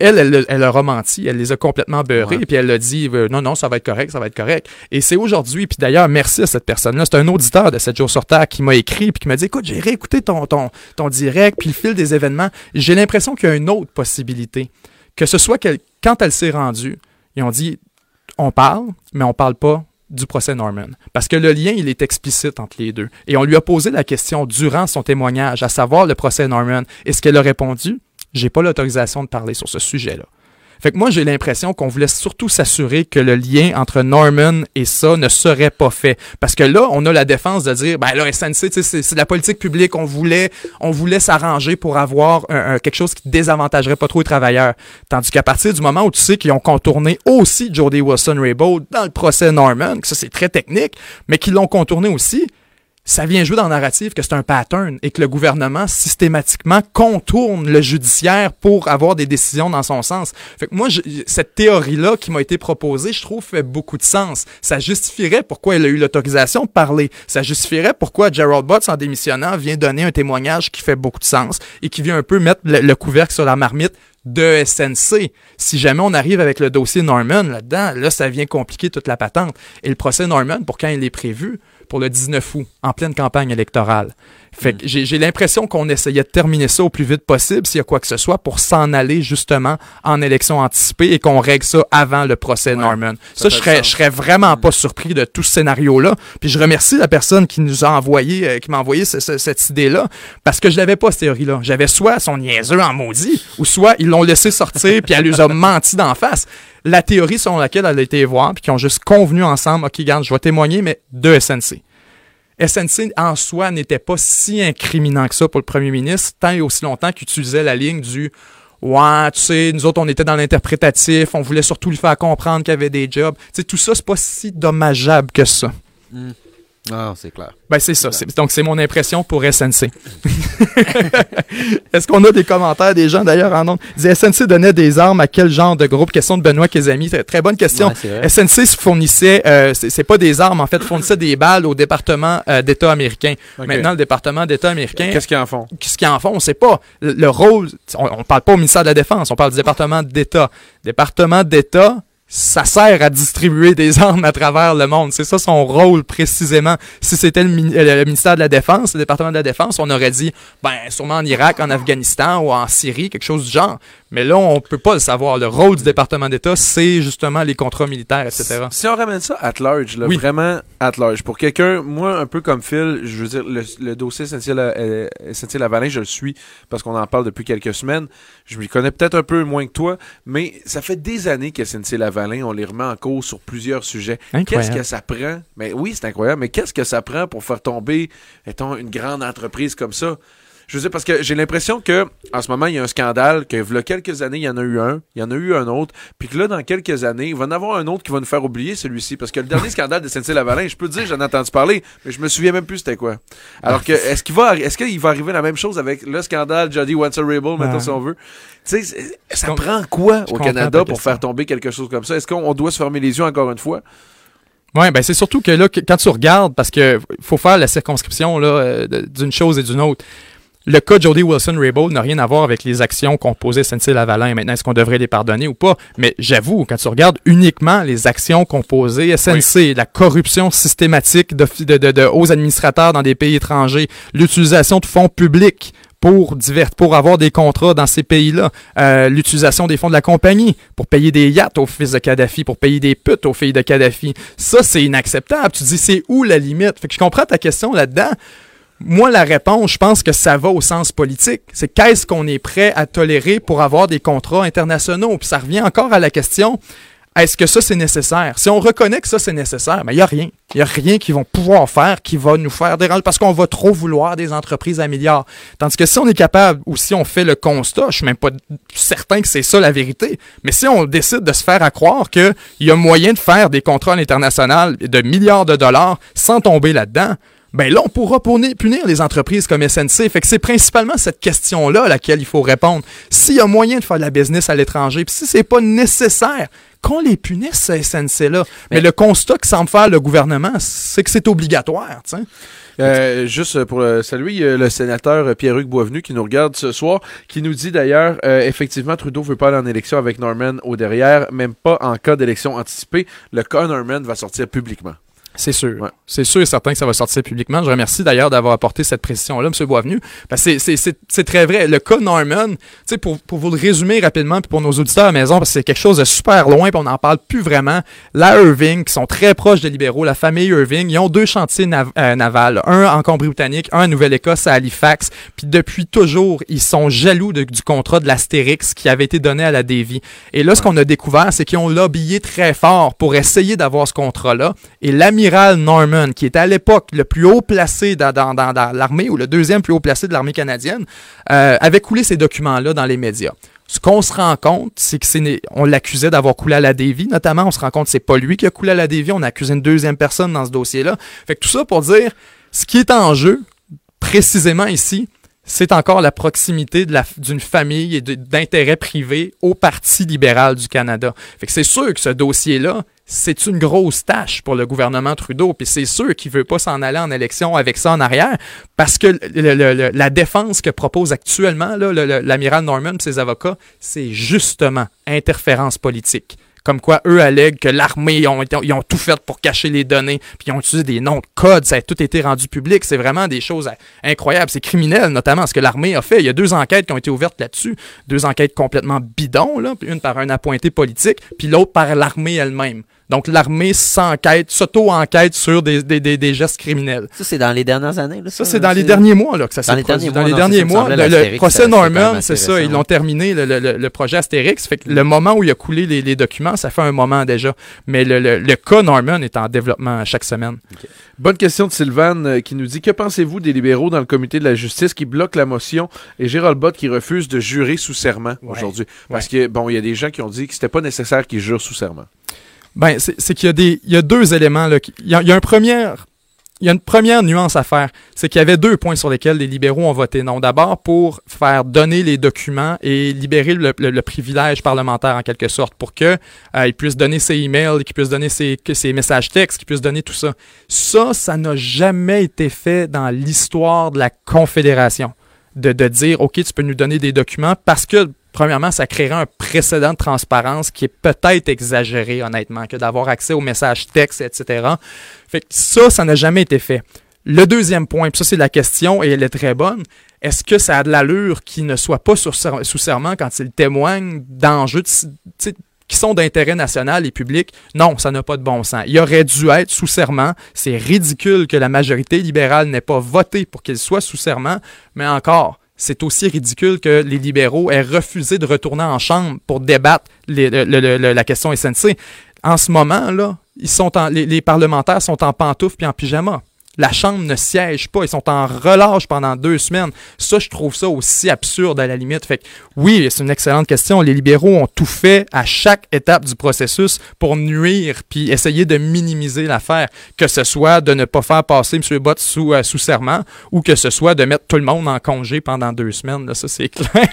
[SPEAKER 1] elle, elle, elle, a menti, elle les a complètement beurrés, puis elle a dit euh, non, non, ça va être correct, ça va être correct. Et c'est aujourd'hui, puis d'ailleurs, merci à cette personne-là. C'est un auditeur de 7 jours sur Terre qui m'a écrit, puis qui m'a dit écoute, j'ai réécouté ton, ton, ton direct, puis le fil des événements. J'ai l'impression qu'il y a une autre possibilité. Que ce soit quand elle s'est rendue, ils ont dit on parle, mais on parle pas du procès Norman. Parce que le lien, il est explicite entre les deux. Et on lui a posé la question durant son témoignage, à savoir le procès Norman. Et ce qu'elle a répondu, j'ai pas l'autorisation de parler sur ce sujet-là. Fait que moi, j'ai l'impression qu'on voulait surtout s'assurer que le lien entre Norman et ça ne serait pas fait. Parce que là, on a la défense de dire, ben là, SNC, c'est de la politique publique, on voulait, s'arranger pour avoir quelque chose qui désavantagerait pas trop les travailleurs. Tandis qu'à partir du moment où tu sais qu'ils ont contourné aussi Jody Wilson-Raybould dans le procès Norman, que ça c'est très technique, mais qu'ils l'ont contourné aussi, ça vient jouer dans le narratif que c'est un pattern et que le gouvernement systématiquement contourne le judiciaire pour avoir des décisions dans son sens. Fait que moi, cette théorie-là qui m'a été proposée, je trouve fait beaucoup de sens. Ça justifierait pourquoi elle a eu l'autorisation de parler. Ça justifierait pourquoi Gerald Butts, en démissionnant, vient donner un témoignage qui fait beaucoup de sens et qui vient un peu mettre le, couvercle sur la marmite de SNC. Si jamais on arrive avec le dossier Norman là-dedans, là, ça vient compliquer toute la patente. Et le procès Norman, pour quand il est prévu, pour le 19 août, en pleine campagne électorale. Fait que j'ai l'impression qu'on essayait de terminer ça au plus vite possible, s'il y a quoi que ce soit, pour s'en aller justement en élection anticipée et qu'on règle ça avant le procès Norman. Ça, je serais, je serais vraiment pas surpris de tout ce scénario-là. Puis je remercie la personne qui nous a envoyé, euh, qui m'a envoyé cette idée-là, parce que je l'avais pas, cette théorie-là. J'avais soit son niaiseux en maudit, ou soit ils l'ont laissé sortir puis elle lui a menti d'en face la théorie selon laquelle elle a été voir, puis qui ont juste convenu ensemble, OK, garde, je vais témoigner, mais de SNC. SNC en soi n'était pas si incriminant que ça pour le premier ministre, tant et aussi longtemps qu'il utilisait la ligne du Ouais, tu sais, nous autres, on était dans l'interprétatif, on voulait surtout lui faire comprendre qu'il y avait des jobs. Tu sais, tout ça, c'est pas si dommageable que ça.
[SPEAKER 3] Hmm. Ah, c'est clair.
[SPEAKER 1] Ben, c'est ça. Donc, c'est mon impression pour SNC. Est-ce qu'on a des commentaires des gens d'ailleurs en nom? SNC donnait des armes à quel genre de groupe? Question de Benoît Kézami. Très, bonne question. SNC fournissait, euh, c'est pas des armes, en fait, fournissait des balles au département euh, d'État américain. Maintenant, le département d'État américain.
[SPEAKER 2] Qu'est-ce qu'ils en font?
[SPEAKER 1] Qu'est-ce qu'ils en font? On sait pas. Le, rôle, on, on parle pas au ministère de la Défense, on parle du département d'État. Département d'État, ça sert à distribuer des armes à travers le monde. C'est ça son rôle précisément. Si c'était le, ministère de la Défense, le département de la Défense, on aurait dit, ben, sûrement en Irak, en Afghanistan ou en Syrie, quelque chose du genre. Mais là, on peut pas le savoir. Le rôle du département d'État, c'est justement les contrats militaires, etc.
[SPEAKER 2] Si on ramène ça at large, là, vraiment at large, pour quelqu'un, moi, un peu comme Phil, je veux dire, le, dossier essentiel, euh, je le suis parce qu'on en parle depuis quelques semaines. Je m'y connais peut-être un peu moins que toi, mais ça fait des années que SNC On les remet en cause sur plusieurs sujets. Qu'est-ce que ça prend? Mais oui, c'est incroyable, mais qu'est-ce que ça prend pour faire tomber, mettons, une grande entreprise comme ça? Je veux dire, parce que j'ai l'impression que en ce moment, il y a un scandale, que a quelques années, il y en a eu un, il y en a eu un autre, puis que là, dans quelques années, il va y en avoir un autre qui va nous faire oublier celui-ci. Parce que le dernier scandale de SNC-Lavalin, je peux te dire, j'en ai entendu parler, mais je me souviens même plus c'était quoi. Alors que, est-ce qu'il va, est-ce qu'il va arriver la même chose avec le scandale Jody Wanser-Rable, maintenant, si on veut? Tu sais, ça prend quoi au Canada pour faire tomber quelque chose comme ça? Est-ce qu'on doit se fermer les yeux encore une fois?
[SPEAKER 1] Oui, ben c'est surtout que là, quand tu regardes, parce que faut faire la circonscription là euh, d'une chose et d'une autre. Le cas de Jody Wilson-Raybould n'a rien à voir avec les actions qu'ont posées SNC-Lavalin. Maintenant, est-ce qu'on devrait les pardonner ou pas? Mais j'avoue, quand tu regardes uniquement les actions qu'ont posées SNC, la corruption systématique de, de, de, hauts administrateurs dans des pays étrangers, l'utilisation de fonds publics pour divers, pour avoir des contrats dans ces pays-là, euh, l'utilisation des fonds de la compagnie pour payer des yachts aux fils de Kadhafi, pour payer des putes aux filles de Kadhafi. Ça, c'est inacceptable. Tu dis, c'est où la limite? Fait que je comprends ta question là-dedans. Moi, la réponse, je pense que ça va au sens politique. C'est qu'est-ce qu'on est prêt à tolérer pour avoir des contrats internationaux? Puis ça revient encore à la question, est-ce que ça, c'est nécessaire? Si on reconnaît que ça, c'est nécessaire, mais il n'y a rien. Il n'y a rien qu'ils vont pouvoir faire qui va nous faire déranger parce qu'on va trop vouloir des entreprises à milliards. Tandis que si on est capable ou si on fait le constat, je suis même pas certain que c'est ça la vérité, mais si on décide de se faire à croire qu'il y a moyen de faire des contrats internationaux de milliards de dollars sans tomber là-dedans, ben là, on pourra punir les entreprises comme SNC. Fait que c'est principalement cette question-là à laquelle il faut répondre. S'il y a moyen de faire de la business à l'étranger, puis si c'est pas nécessaire, qu'on les punisse, ces SNC-là. Mais, le constat que semble faire le gouvernement, c'est que c'est obligatoire,
[SPEAKER 2] euh, juste pour euh, saluer euh, le sénateur Pierre-Hugues Boisvenu qui nous regarde ce soir, qui nous dit d'ailleurs, effectivement, Trudeau veut pas aller en élection avec Norman au derrière, même pas en cas d'élection anticipée. Le cas Norman va sortir publiquement.
[SPEAKER 1] C'est sûr. C'est sûr et certain que ça va sortir publiquement. Je remercie d'ailleurs d'avoir apporté cette précision-là, M. Boisvenu. C'est très vrai. Le cas Norman, pour, pour vous le résumer rapidement, puis pour nos auditeurs à la maison, parce que c'est quelque chose de super loin, puis on n'en parle plus vraiment. La Irving, qui sont très proches des libéraux, la famille Irving, ils ont deux chantiers euh, navals. Un en Cambrie-Britannique, un en Nouvelle-Écosse, à Halifax. Puis depuis toujours, ils sont jaloux du contrat de l'Astérix qui avait été donné à la Davy. Et là, ce qu'on a découvert, c'est qu'ils ont lobbyé très fort pour essayer d'avoir ce contrat-là. Et l'ami Norman, qui était à l'époque le plus haut placé dans, l'armée, ou le deuxième plus haut placé de l'armée canadienne, euh, avait coulé ces documents-là dans les médias. Ce qu'on se rend compte, c'est que on l'accusait d'avoir coulé à la Davy, notamment. On se rend compte que c'est pas lui qui a coulé à la Davy. On accusé une deuxième personne dans ce dossier-là. Fait que tout ça pour dire, ce qui est en jeu, précisément ici, c'est encore la proximité d'une famille et d'intérêts privés au Parti libéral du Canada. Fait que c'est sûr que ce dossier-là, c'est une grosse tâche pour le gouvernement Trudeau. Puis c'est sûr qu'il veut pas s'en aller en élection avec ça en arrière, parce que la défense que propose actuellement l'amiral Norman ses avocats, c'est justement interférence politique. Comme quoi, eux allèguent que l'armée, ont, ils ont tout fait pour cacher les données, puis ils ont utilisé des noms de codes, ça a tout été rendu public. C'est vraiment des choses incroyables. C'est criminel, notamment ce que l'armée a fait. Il y a deux enquêtes qui ont été ouvertes là-dessus. Deux enquêtes complètement bidons, là, une par un appointé politique, puis l'autre par l'armée elle-même. Donc, l'armée s'enquête, s'auto-enquête sur des, des, des, gestes criminels.
[SPEAKER 3] Ça, c'est dans les dernières années?
[SPEAKER 1] Là, ça, c'est dans les derniers mois là, que ça s'est produit. Dans les derniers mois, le, procès Norman, c'est ça, ils l'ont terminé, le, le, projet Astérix. Fait que le moment où il a coulé les, les documents, ça fait un moment déjà. Mais le, le, cas Norman est en développement chaque semaine.
[SPEAKER 2] Bonne question de Sylvain euh, qui nous dit Que pensez-vous des libéraux dans le comité de la justice qui bloquent la motion et Gérald Bott qui refuse de jurer sous serment aujourd'hui? Parce que, bon, il y a des gens qui ont dit que c'était pas nécessaire qu'ils jurent sous serment.
[SPEAKER 1] Ben, c'est qu'il y a deux éléments là. Il y a, un premier, il y a une première nuance à faire, c'est qu'il y avait deux points sur lesquels les libéraux ont voté non. D'abord, pour faire donner les documents et libérer le, privilège parlementaire en quelque sorte, pour que euh, puissent donner ses emails, qu'ils puissent donner ses, messages textes, qu'ils puissent donner tout ça. Ça, ça n'a jamais été fait dans l'histoire de la Confédération. De dire, OK, tu peux nous donner des documents parce que premièrement, ça créera un précédent de transparence qui est peut-être exagéré, honnêtement, que d'avoir accès aux messages textes, etc. Fait que ça, ça n'a jamais été fait. Le deuxième point, puis ça c'est la question et elle est très bonne, est-ce que ça a de l'allure qu'il ne soit pas sous serment quand il témoigne d'enjeux qui sont d'intérêt national et public? Non, ça n'a pas de bon sens. Il aurait dû être sous serment. C'est ridicule que la majorité libérale n'ait pas voté pour qu'il soit sous serment, mais encore, c'est aussi ridicule que les libéraux aient refusé de retourner en chambre pour débattre la question SNC. En ce moment, là, ils sont les, les parlementaires sont en pantoufles puis en pyjama. La Chambre ne siège pas. Ils sont en relâche pendant deux semaines. Ça, je trouve ça aussi absurde à la limite. Fait que, oui, c'est une excellente question. Les libéraux ont tout fait à chaque étape du processus pour nuire puis essayer de minimiser l'affaire. Que ce soit de ne pas faire passer M. Bott sous, euh, sous serment ou que ce soit de mettre tout le monde en congé pendant deux semaines. Là, ça, c'est clair.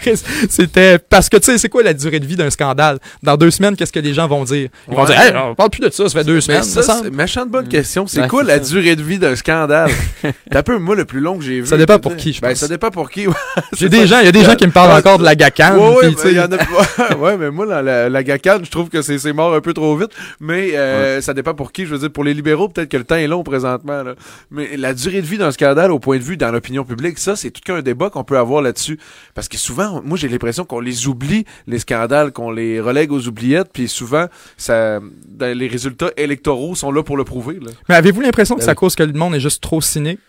[SPEAKER 1] C'était parce que, tu sais, c'est quoi la durée de vie d'un scandale? Dans deux semaines, qu'est-ce que les gens vont dire? Ils vont dire, hey, on parle plus de ça, ça fait deux semaines.
[SPEAKER 2] Ça,
[SPEAKER 1] ça
[SPEAKER 2] méchante bonne question. C'est quoi la durée de vie d'un scandale? Scandale. T'as peu, moi, le plus long que j'ai vu.
[SPEAKER 1] Ça dépend pour qui, je
[SPEAKER 2] ben,
[SPEAKER 1] pense.
[SPEAKER 2] ça dépend pour qui.
[SPEAKER 1] J'ai des gens, il y a des gens qui me parlent encore de la GACAN.
[SPEAKER 2] Ouais, ouais, mais, a... ouais, mais moi, la, la, GACAN, je trouve que c'est mort un peu trop vite. Mais euh, ça dépend pour qui. Je veux dire, pour les libéraux, peut-être que le temps est long présentement. Là. Mais la durée de vie d'un scandale, au point de vue dans l'opinion publique, ça, c'est tout qu'un débat qu'on peut avoir là-dessus. Parce que souvent, moi, j'ai l'impression qu'on les oublie, les scandales, qu'on les relègue aux oubliettes. Puis souvent, ça, les résultats électoraux sont là pour le prouver. Là.
[SPEAKER 1] Mais avez-vous l'impression que ça cause que le monde est juste trop cynique?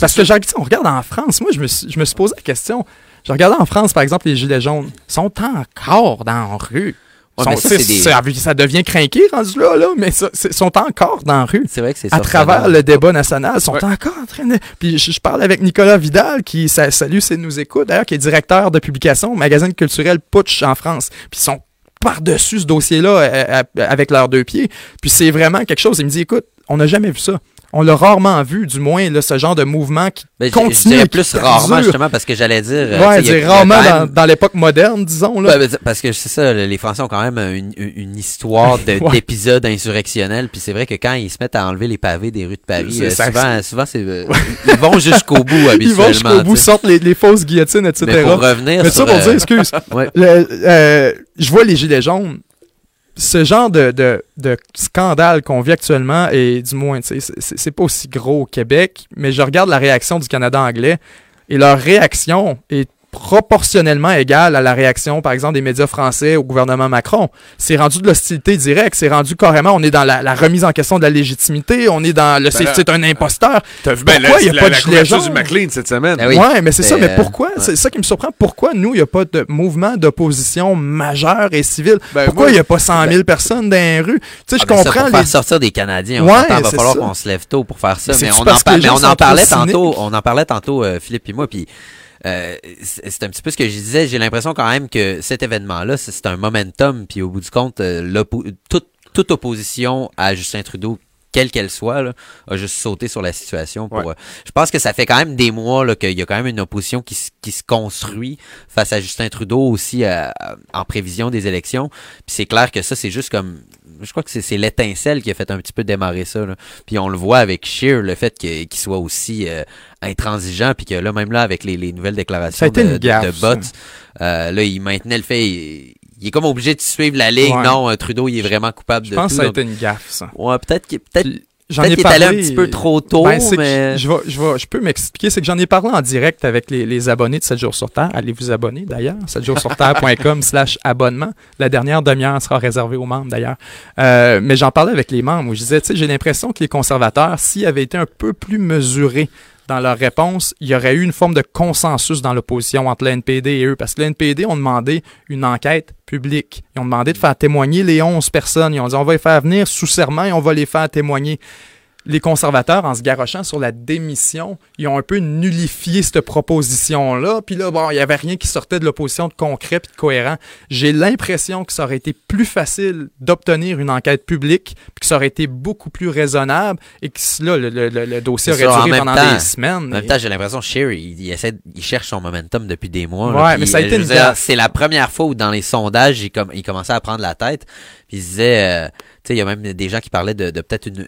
[SPEAKER 1] Parce que on regarde en France, moi je me, suis, je me suis posé la question. Je regardais en France, par exemple, les Gilets jaunes sont encore dans la rue. ça, devient craqué rendu là, là mais ils sont encore dans la rue.
[SPEAKER 3] C'est vrai que c'est
[SPEAKER 1] À travers le débat national, ils sont encore en train de. Puis je, parle avec Nicolas Vidal, qui salue, c'est nous écoute, d'ailleurs, qui est directeur de publication au magazine culturel Putsch en France. Puis ils sont par-dessus ce dossier-là euh, euh, avec leurs deux pieds. Puis c'est vraiment quelque chose. Il me dit, écoute, on n'a jamais vu ça on l'a rarement vu, du moins, là, ce genre de mouvement qui ben, continue.
[SPEAKER 3] Je plus rarement, justement, parce que j'allais dire.
[SPEAKER 1] Euh, ouais, c'est rarement dans, l'époque moderne, disons. Là.
[SPEAKER 3] Ben, parce que c'est ça, les Français ont quand même une, une histoire d'épisodes insurrectionnels, puis c'est vrai que quand ils se mettent à enlever les pavés des rues de Paris, euh, souvent, souvent c'est, euh, ils vont jusqu'au bout, habituellement. Ils vont jusqu'au bout,
[SPEAKER 1] sortent les, les, fausses guillotines, etc.
[SPEAKER 3] Mais pour revenir
[SPEAKER 1] Mais ça pour dire, excuse, je vois les gilets jaunes, ce genre de, de, scandale qu'on vit actuellement, et du moins, c'est pas aussi gros au Québec, mais je regarde la réaction du Canada anglais, et leur réaction est proportionnellement égale à la réaction, par exemple, des médias français au gouvernement Macron. C'est rendu de l'hostilité directe, c'est rendu carrément, on est dans la, remise en question de la légitimité, on est dans le ben c'est un imposteur.
[SPEAKER 2] T'as vu ben pourquoi il n'y a pas de gilet du McLean cette semaine?
[SPEAKER 1] Ben oui. Ouais, mais c'est ça, mais ben, pourquoi? C'est ça qui me surprend. Pourquoi nous, il n'y a pas de mouvement d'opposition majeur et civil? pourquoi il n'y a pas 100 000 personnes dans les rues? Tu sais, je
[SPEAKER 3] ah,
[SPEAKER 1] comprends.
[SPEAKER 3] pour faire sortir des Canadiens, on il va falloir qu'on se lève tôt pour faire ça. Mais, on, en, on en parlait tantôt, on en parlait tantôt, Philippe et moi, puis euh, c'est un petit peu ce que je disais. J'ai l'impression quand même que cet événement-là, c'est un momentum. Puis au bout du compte, euh, toute, toute opposition à Justin Trudeau quelle qu'elle soit, là, a juste sauté sur la situation. Pour, euh, je pense que ça fait quand même des mois qu'il y a quand même une opposition qui, qui se construit face à Justin Trudeau aussi en prévision des élections. Puis c'est clair que ça, c'est juste comme je crois que c'est l'étincelle qui a fait un petit peu démarrer ça. Puis on le voit avec Shear, le fait qu'il soit aussi euh, intransigeant, puis que là, même là, avec les, nouvelles déclarations de, de, Bot, euh, là, il maintenait le fait. Il, est comme obligé de suivre la ligne. Non, euh, Trudeau, il est vraiment coupable
[SPEAKER 1] de
[SPEAKER 3] tout.
[SPEAKER 1] Je pense que ça a été une gaffe, ça.
[SPEAKER 3] Ouais, peut-être qu'il peut-être J'en ai parlé un petit peu trop tôt, ben, mais...
[SPEAKER 1] je, vais, je, vais, je peux m'expliquer. C'est que j'en ai parlé en direct avec les, les, abonnés de 7 jours sur Terre. Allez vous abonner, d'ailleurs. 7jourssurterre.com slash abonnement. La dernière demi-heure sera réservée aux membres, d'ailleurs. Euh, mais j'en parlais avec les membres où je disais, tu sais, j'ai l'impression que les conservateurs, s'ils avaient été un peu plus mesurés dans leur réponse, il y aurait eu une forme de consensus dans l'opposition entre le NPD et eux. Parce que le NPD ont demandé une enquête publique. Ils ont demandé de faire témoigner les 11 personnes. Ils ont dit on va les faire venir sous serment et on va les faire témoigner les conservateurs, en se garochant sur la démission, ils ont un peu nullifié cette proposition-là. Puis là, bon, il n'y avait rien qui sortait de l'opposition de concret et de cohérent. J'ai l'impression que ça aurait été plus facile d'obtenir une enquête publique, puis que ça aurait été beaucoup plus raisonnable, et que là, le, dossier aurait duré pendant des semaines. En
[SPEAKER 3] même temps, j'ai l'impression que Sherry, il, essaie, il cherche son momentum depuis des mois.
[SPEAKER 1] Ouais, mais ça a été une
[SPEAKER 3] C'est la première fois où dans les sondages, il, il commençait à prendre la tête, puis il disait... Euh, il y a même des gens qui parlaient de, peut-être une,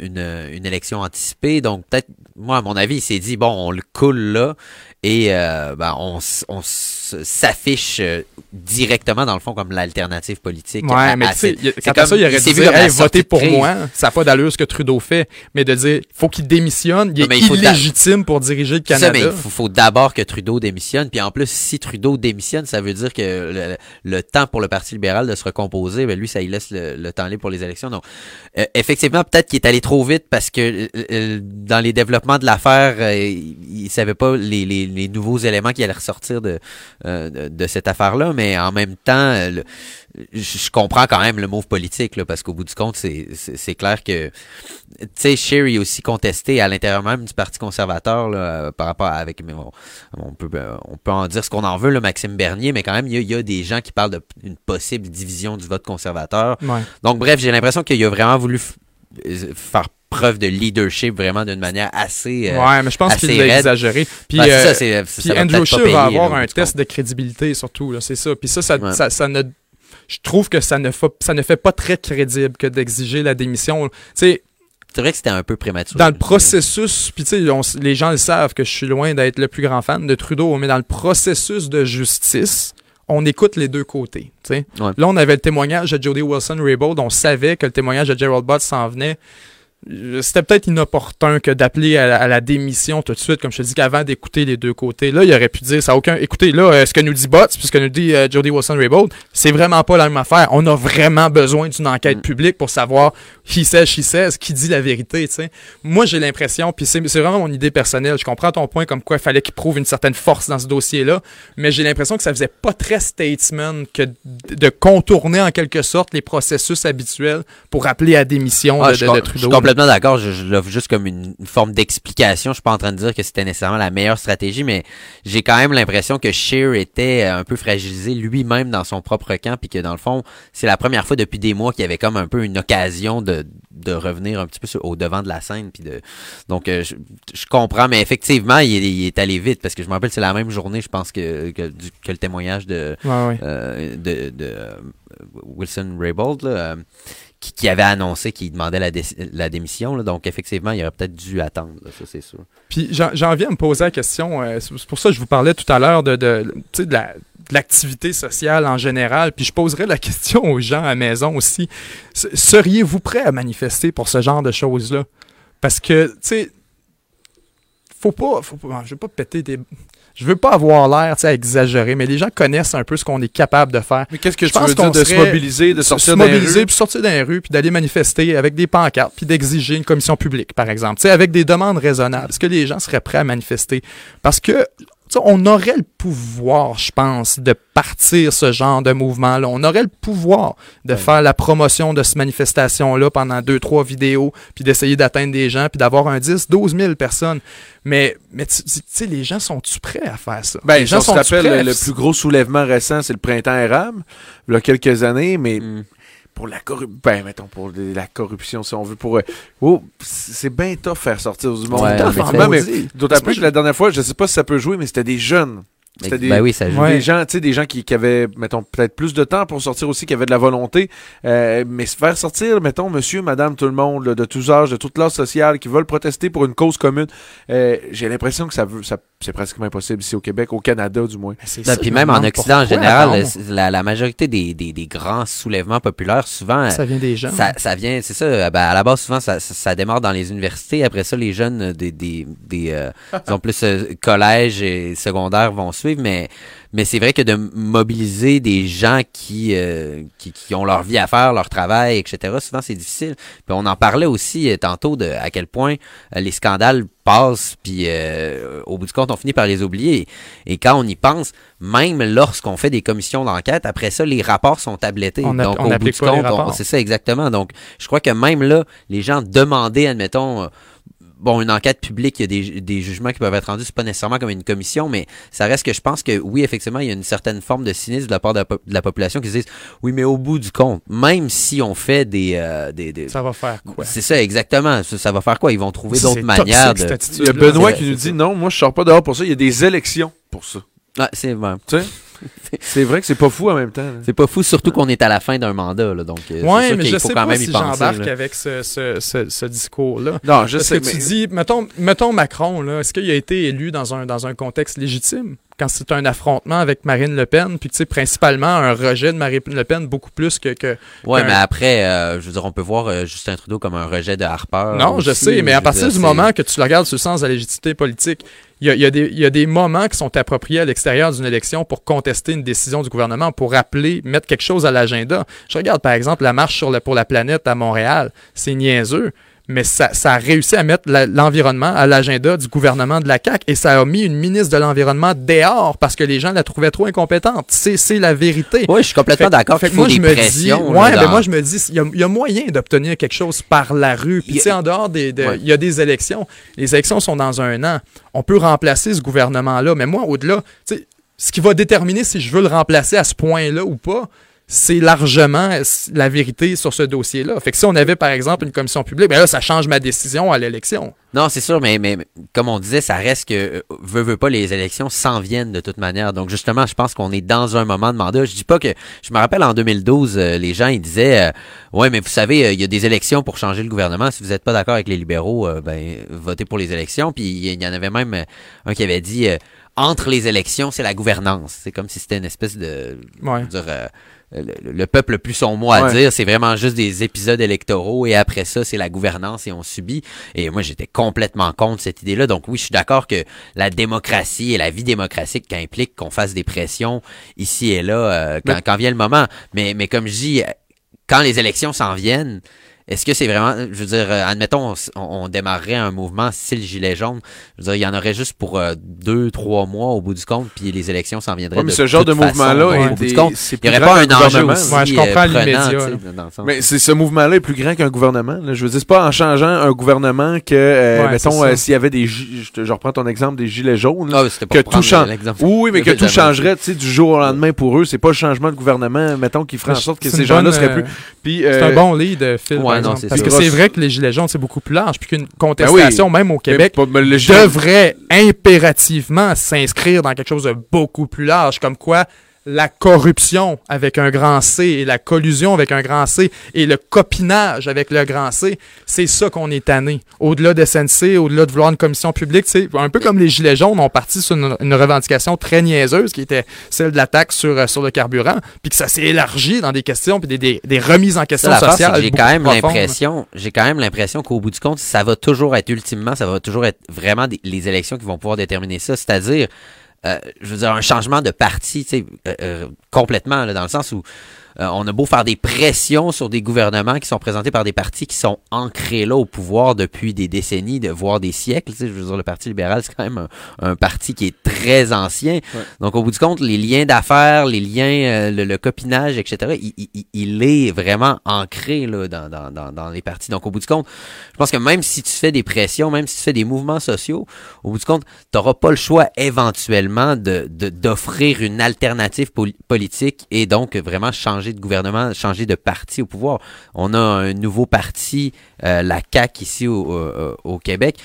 [SPEAKER 3] une, élection anticipée. Donc, peut-être, moi, à mon avis, il s'est dit, bon, on le coule là et euh, ben, on, on s'affiche euh, directement, dans le fond, comme l'alternative politique.
[SPEAKER 1] Ouais, mais tu sais, quand ça, il aurait dit, hey, votez pour moi. Ça n'a pas d'allure ce que Trudeau fait. Mais de dire, faut qu'il démissionne, il est illégitime pour diriger le Canada. Ça, mais
[SPEAKER 3] il faut, d'abord que Trudeau démissionne. Puis en plus, si Trudeau démissionne, ça veut dire que le, temps pour le Parti libéral de se recomposer, ben lui, ça il laisse le, temps libre pour les élections. Donc, Euh, effectivement, peut-être qu'il est allé trop vite parce que euh, euh, dans les développements de l'affaire, il, ne savait pas les, les, nouveaux éléments qui allaient ressortir de, de, de, cette affaire-là, mais en même temps, je comprends quand même le move politique, là, parce qu'au bout du compte, c'est clair que, tu sais, Sherry est aussi contesté à l'intérieur même du Parti conservateur, là, par rapport avec, on, peut, on peut en dire ce qu'on en veut, le Maxime Bernier, mais quand même, il y, a, il y a des gens qui parlent d'une possible division du vote conservateur. Donc, bref, j'ai l'impression qu'il a vraiment voulu faire preuve de leadership vraiment d'une manière assez
[SPEAKER 1] euh, Ouais, mais je pense qu'il a exagéré. Puis, ben, euh, puis Andrew Scheer va avoir un test de crédibilité surtout, c'est ça. Puis ça, ça, ça, ne je trouve que ça ne, fait, ça ne fait pas très crédible que d'exiger la démission. c'est
[SPEAKER 3] vrai que c'était un peu prématuré.
[SPEAKER 1] Dans le processus, puis tu sais, les gens le savent que je suis loin d'être le plus grand fan de Trudeau, mais dans le processus de justice, on écoute les deux côtés. Là, on avait le témoignage de Jody Wilson-Raybould, on savait que le témoignage de Gerald Butts s'en venait c'était peut-être inopportun que d'appeler à, la démission tout de suite, comme je te dis, qu'avant d'écouter les deux côtés. Là, il aurait pu dire ça aucun. Écoutez, là, euh, ce que nous dit Botts, puis ce que nous dit euh, Jody Wilson-Raybould, c'est vraiment pas la même affaire. On a vraiment besoin d'une enquête mm. publique pour savoir qui sait, qui sait, qui dit la vérité. sais. Moi, j'ai l'impression, puis c'est vraiment mon idée personnelle. Je comprends ton point comme quoi il fallait qu'il prouve une certaine force dans ce dossier-là, mais j'ai l'impression que ça faisait pas très statesman que de contourner en quelque sorte les processus habituels pour appeler à démission ah, de, Trudeau
[SPEAKER 3] complètement d'accord. Je, je l'offre juste comme une, forme d'explication. Je suis pas en train de dire que c'était nécessairement la meilleure stratégie, mais j'ai quand même l'impression que Shear était un peu fragilisé lui-même dans son propre camp, puis que dans le fond, c'est la première fois depuis des mois qu'il y avait comme un peu une occasion de, de revenir un petit peu au devant de la scène. Puis de, donc, euh, je, je, comprends, mais effectivement, il, est allé vite parce que je me rappelle, c'est la même journée, je pense, que, que, que le témoignage de, euh, de, de, euh, Wilson Raybould. Là, qui, avait annoncé qu'il demandait la, la démission. donc, effectivement, il aurait peut-être dû attendre, ça, c'est sûr.
[SPEAKER 1] Puis, j'en viens à me poser la question. Euh, c'est pour ça que je vous parlais tout à l'heure de, de, de la l'activité sociale en général, puis je poserai la question aux gens à la maison aussi. Seriez-vous prêt à manifester pour ce genre de choses-là? Parce que, tu sais, faut pas, faut pas, je vais pas péter des, je veux pas avoir l'air à exagérer, mais les gens connaissent un peu ce qu'on est capable de faire.
[SPEAKER 2] Mais qu'est-ce que je tu veux dire de se mobiliser, de sortir
[SPEAKER 1] les rues? puis sortir dans les rues, puis d'aller manifester avec des pancartes, puis d'exiger une commission publique, par exemple, sais, avec des demandes raisonnables. Est-ce que les gens seraient prêts à manifester? Parce que on aurait le pouvoir, je pense, de partir ce genre de mouvement-là. On aurait le pouvoir de faire la promotion de cette manifestation-là pendant deux, trois vidéos, puis d'essayer d'atteindre des gens, puis d'avoir un 10, 12 000 personnes. Mais, mais tu sais, les gens sont-tu prêts à faire ça?
[SPEAKER 2] Ben, les gens sont rappelle, le, plus gros soulèvement récent, c'est le printemps érable, il y a quelques années, mais mm pour la corruption, ben, mettons, pour la corruption, si on veut, pour, euh, oh, c'est bien tough faire sortir du monde. mais, d'autant plus que la dernière fois, je sais pas si ça peut jouer, mais c'était des jeunes. C'était des,
[SPEAKER 3] ben oui, ça joue.
[SPEAKER 2] des gens, tu sais, des gens qui, qui, avaient, mettons, peut-être plus de temps pour sortir aussi, qui avaient de la volonté. Euh, mais se faire sortir, mettons, monsieur, madame, tout le monde, de tous âges, de toute classe sociale, qui veulent protester pour une cause commune, euh, j'ai l'impression que ça veut, ça, c'est pratiquement impossible ici au Québec, au Canada du moins.
[SPEAKER 3] Ben, puis même en Occident en général, la, la, majorité des, des, des, grands soulèvements populaires, souvent,
[SPEAKER 1] ça vient des gens.
[SPEAKER 3] Ça, ça vient, c'est ça. Ben, à la base, souvent, ça, ça, démarre dans les universités. Après ça, les jeunes des, des, des euh, ont plus euh, collège et secondaire vont suivre, mais mais c'est vrai que de mobiliser des gens qui, euh, qui, qui, ont leur vie à faire, leur travail, etc., souvent c'est difficile. Puis on en parlait aussi euh, tantôt de à quel point euh, les scandales passent, puis au bout du compte, on finit par les oublier. Et quand on y pense, même lorsqu'on fait des commissions d'enquête, après ça, les rapports sont tablettés.
[SPEAKER 1] On Donc, au bout du compte,
[SPEAKER 3] c'est ça exactement. Donc, je crois que même là, les gens demandaient, admettons, bon, une enquête publique, il y a des, des, jugements qui peuvent être rendus, c'est pas nécessairement comme une commission, mais ça reste que je pense que oui, effectivement, il y a une certaine forme de cynisme de la part de la, population qui se disent oui, mais au bout du compte, même si on fait des, euh, des,
[SPEAKER 1] ça va faire quoi?
[SPEAKER 3] C'est ça, exactement. Ça, va faire quoi? Ils vont trouver d'autres manières. De...
[SPEAKER 2] Il y a Benoît qui nous dit non, moi je sors pas dehors pour ça. Il y a des élections pour ça.
[SPEAKER 3] Ah, c'est vrai.
[SPEAKER 2] Tu sais? C'est vrai que c'est pas fou en même temps.
[SPEAKER 3] C'est pas fou, surtout qu'on est à la fin d'un mandat. Là, donc,
[SPEAKER 1] euh, ouais, mais je sais pas si j'embarque avec ce, ce, ce, discours-là.
[SPEAKER 2] Non, je sais.
[SPEAKER 1] Que tu dis, mettons, mettons Macron, est-ce qu'il a été élu dans un, dans un contexte légitime? Quand c'est un affrontement avec Marine Le Pen, puis tu sais, principalement un rejet de Marine Le Pen beaucoup plus que. que
[SPEAKER 3] ouais, mais après, euh, je veux dire, on peut voir euh, Justin Trudeau comme un rejet de Harper.
[SPEAKER 1] Non, je sais, mais à partir du moment que tu le regardes sur le sens de la légitimité politique, il y, a, des, il y, a, des, moments qui sont appropriés à l'extérieur d'une élection pour contester une décision du gouvernement, pour rappeler, mettre quelque chose à l'agenda. Je regarde par exemple la marche sur le, pour la planète à Montréal. C'est niaiseux mais ça, ça, a réussi à mettre l'environnement à l'agenda du gouvernement de la CAQ et ça a mis une ministre de l'Environnement dehors parce que les gens la trouvaient trop incompétente. C'est la vérité.
[SPEAKER 3] Oui, je suis complètement d'accord. Fait moi, je me dis,
[SPEAKER 1] ouais, ben moi, je me dis, il y, a moyen d'obtenir quelque chose par la rue. Puis, tu sais, en dehors des, il y a des élections. Les élections sont dans un an. On peut remplacer ce gouvernement-là. Mais moi, au-delà, tu sais, ce qui va déterminer si je veux le remplacer à ce point-là ou pas, c'est largement la vérité sur ce dossier-là. Fait que si on avait, par exemple, une commission publique, ben là, ça change ma décision à l'élection.
[SPEAKER 3] Non, c'est sûr, mais, mais comme on disait, ça reste que, euh, veut, veut pas, les élections s'en viennent de toute manière. Donc, justement, je pense qu'on est dans un moment de mandat. Je dis pas que, je me rappelle en 2012, euh, les gens, ils disaient, euh, ouais, mais vous savez, il y a des élections pour changer le gouvernement. Si vous n'êtes pas d'accord avec les libéraux, ben, votez pour les élections. Puis, il y en avait même un qui avait dit, entre les élections, c'est la gouvernance. C'est comme si c'était une espèce de,
[SPEAKER 1] ouais.
[SPEAKER 3] dire, le, peuple plus son mot à dire. C'est vraiment juste des épisodes électoraux et après ça, c'est la gouvernance et on subit. Et moi, j'étais complètement contre cette idée-là. Donc oui, je suis d'accord que la démocratie et la vie démocratique implique qu'on fasse des pressions ici et là euh, quand, quand, vient le moment. Mais, mais comme je dis, quand les élections s'en viennent, est-ce que c'est vraiment, je veux dire, euh, admettons, on, démarrerait un mouvement style gilet jaune. Je veux dire, il y en aurait juste pour euh, deux, trois mois au bout du compte, puis les élections s'en viendraient. mais
[SPEAKER 2] ce genre de mouvement-là,
[SPEAKER 3] il n'y aurait pas un enjeu aussi
[SPEAKER 1] je comprends
[SPEAKER 3] euh,
[SPEAKER 2] Mais c'est ce mouvement-là est plus grand qu'un gouvernement. Je veux dire, c'est pas en changeant un gouvernement que, mettons, s'il y avait des, je, reprends ton exemple des gilets jaunes,
[SPEAKER 3] ah,
[SPEAKER 2] que tout change. Oui, mais que tout changerait, tu sais, du jour au lendemain pour eux. C'est pas le changement de gouvernement, mettons, qui ferait en sorte que ces gens-là seraient plus.
[SPEAKER 1] C'est un bon lead, Phil. Parce que c'est vrai que les Gilets jaunes, c'est beaucoup plus large, puis qu'une contestation, ben même au Québec, devrait impérativement s'inscrire dans quelque chose de beaucoup plus large, comme quoi la corruption avec un grand C et la collusion avec un grand C et le copinage avec le grand C, c'est ça qu'on est tanné. Au-delà de SNC, au-delà de vouloir une commission publique, c'est un peu comme les Gilets jaunes ont parti sur une, revendication très niaiseuse qui était celle de la taxe sur, euh, sur le carburant, puis que ça s'est élargi dans des questions puis des, des, remises en question sociales.
[SPEAKER 3] J'ai quand même l'impression, j'ai quand même l'impression qu'au bout du compte, ça va toujours être ultimement, ça va toujours être vraiment les élections qui vont pouvoir déterminer ça, c'est-à-dire je veux dire, un changement de parti, tu sais, euh, euh, complètement, là, dans le sens où euh, on a beau faire des pressions sur des gouvernements qui sont présentés par des partis qui sont ancrés là au pouvoir depuis des décennies, de, voire des siècles. Tu sais, je veux dire, le Parti libéral, c'est quand même un, parti qui est très ancien. Donc, au bout du compte, les liens d'affaires, les liens, euh, le, copinage, etc., il, est vraiment ancré là, dans, dans, dans, les partis. Donc, au bout du compte, je pense que même si tu fais des pressions, même si tu fais des mouvements sociaux, au bout du compte, tu n'auras pas le choix éventuellement de d'offrir une alternative politique et donc vraiment changer de gouvernement, changer de parti au pouvoir. On a un nouveau parti, euh, la CAQ ici au, au Québec.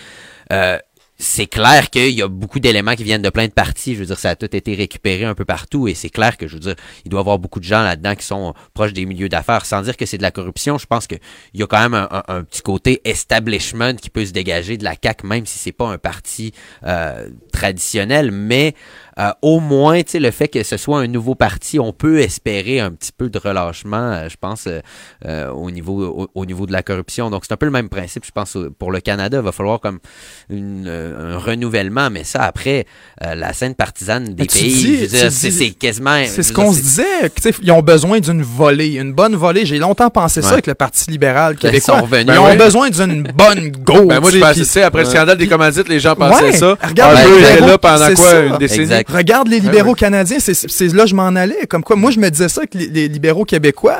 [SPEAKER 3] Euh, c'est clair qu'il y a beaucoup d'éléments qui viennent de plein de partis. Je veux dire, ça a tout été récupéré un peu partout et c'est clair que, je veux dire, il doit y avoir beaucoup de gens là-dedans qui sont proches des milieux d'affaires. Sans dire que c'est de la corruption, je pense qu'il y a quand même un, petit côté establishment qui peut se dégager de la CAQ, même si c'est pas un parti euh, traditionnel. Mais euh, au moins, tu sais, le fait que ce soit un nouveau parti, on peut espérer un petit peu de relâchement, euh, je pense, euh, au niveau au, niveau de la corruption. Donc, c'est un peu le même principe, je pense, pour le Canada. Il va falloir comme une, un renouvellement, mais ça, après, la scène partisane des pays, c'est quasiment...
[SPEAKER 1] C'est ce qu'on se disait, ils ont besoin d'une volée, une bonne volée. J'ai longtemps pensé ça avec le Parti libéral ben, québécois. Ils, revenus, ils ont besoin d'une bonne go.
[SPEAKER 2] Ben, moi, je pensais, après le scandale des commandites, les gens pensaient ça. Regarde, ah, là pendant quoi, une décennie?
[SPEAKER 1] Regarde les libéraux canadiens, c'est là je m'en allais. Comme quoi, moi, je me disais ça que les, libéraux québécois,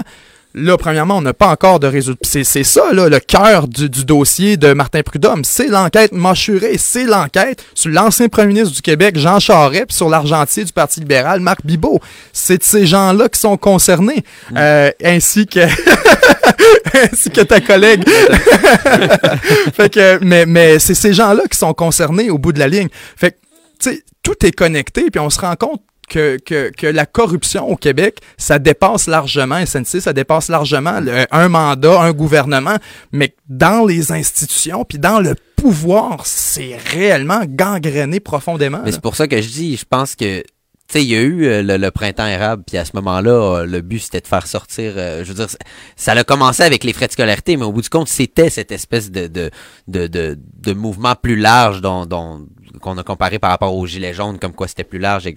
[SPEAKER 1] Là, premièrement, on n'a pas encore de résultats. C'est ça, là, le cœur du, dossier de Martin Prudhomme. C'est l'enquête mâchurée. C'est l'enquête sur l'ancien premier ministre du Québec, Jean Charest, puis sur l'argentier du Parti libéral, Marc Bibot. C'est de ces gens-là qui sont concernés. Mm. Euh, ainsi que ainsi que ta collègue. fait que, mais, mais c'est ces gens-là qui sont concernés au bout de la ligne. Fait que, tu sais, tout est connecté, puis on se rend compte que, que, que, la corruption au Québec, ça dépasse largement SNC, ça dépasse largement un mandat, un gouvernement, mais dans les institutions, puis dans le pouvoir, c'est réellement gangréné profondément.
[SPEAKER 3] Mais c'est pour ça que je dis, je pense que tu sais, il y a eu euh, le, printemps érable, puis à ce moment-là, euh, le but c'était de faire sortir. Euh, je veux dire, ça a commencé avec les frais de scolarité, mais au bout du compte, c'était cette espèce de de, de, de, de mouvement plus large dont, dont qu'on a comparé par rapport aux gilets jaunes, comme quoi c'était plus large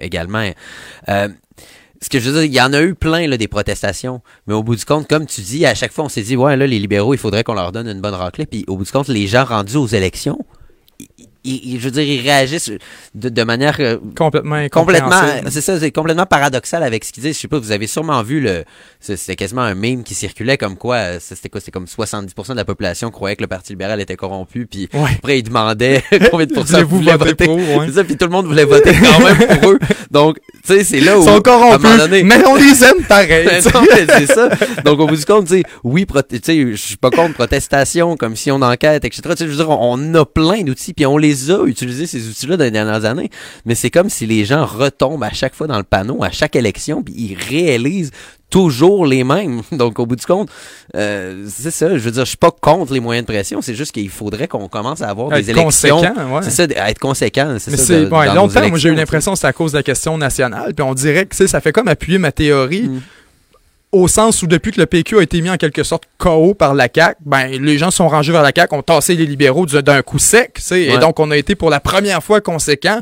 [SPEAKER 3] également. ce que je veux dire, il y en a eu plein là, des protestations, mais au bout du compte, comme tu dis, à chaque fois on s'est dit ouais là les libéraux, il faudrait qu'on leur donne une bonne raclée, puis au bout du compte, les gens rendus aux élections je veux dire, ils réagissent de, de manière
[SPEAKER 1] euh, complètement
[SPEAKER 3] complètement c'est ça c'est complètement paradoxal avec ce qu'ils disent je sais pas vous avez sûrement vu le c'était quasiment un meme qui circulait comme quoi euh, c'était quoi c'était comme 70% de la population croyait que le parti libéral était corrompu puis après ils demandaient combien de pourcents vous voulez voter pour c'est ça puis tout le monde voulait voter quand même pour eux. Donc tu sais c'est là où
[SPEAKER 1] ils sont corrompus mais on les aime pareil
[SPEAKER 3] c'est ça. Donc au bout du compte tu sais oui tu sais je suis pas contre protestation comme si on enquête etc tu sais je veux dire on a plein d'outils puis on les les a ces outils-là dans les dernières années, mais c'est comme si les gens retombent à chaque fois dans le panneau, à chaque élection, puis ils réalisent toujours les mêmes. Donc, au bout du compte, euh, c'est ça. Je veux dire, je suis pas contre les moyens de pression. C'est juste qu'il faudrait qu'on commence à avoir des élections.
[SPEAKER 1] Ouais.
[SPEAKER 3] C'est ça, à être conséquent. C'est ça.
[SPEAKER 1] C'est, longtemps, moi, j'ai eu l'impression que c'est à cause de la question nationale. Puis on dirait que ça fait comme appuyer ma théorie. Mm au sens où depuis que le PQ a été mis en quelque sorte KO par la CAQ, ben les gens sont rangés vers la CAQ, ont tassé les libéraux d'un coup sec, et donc on a été pour la première fois conséquent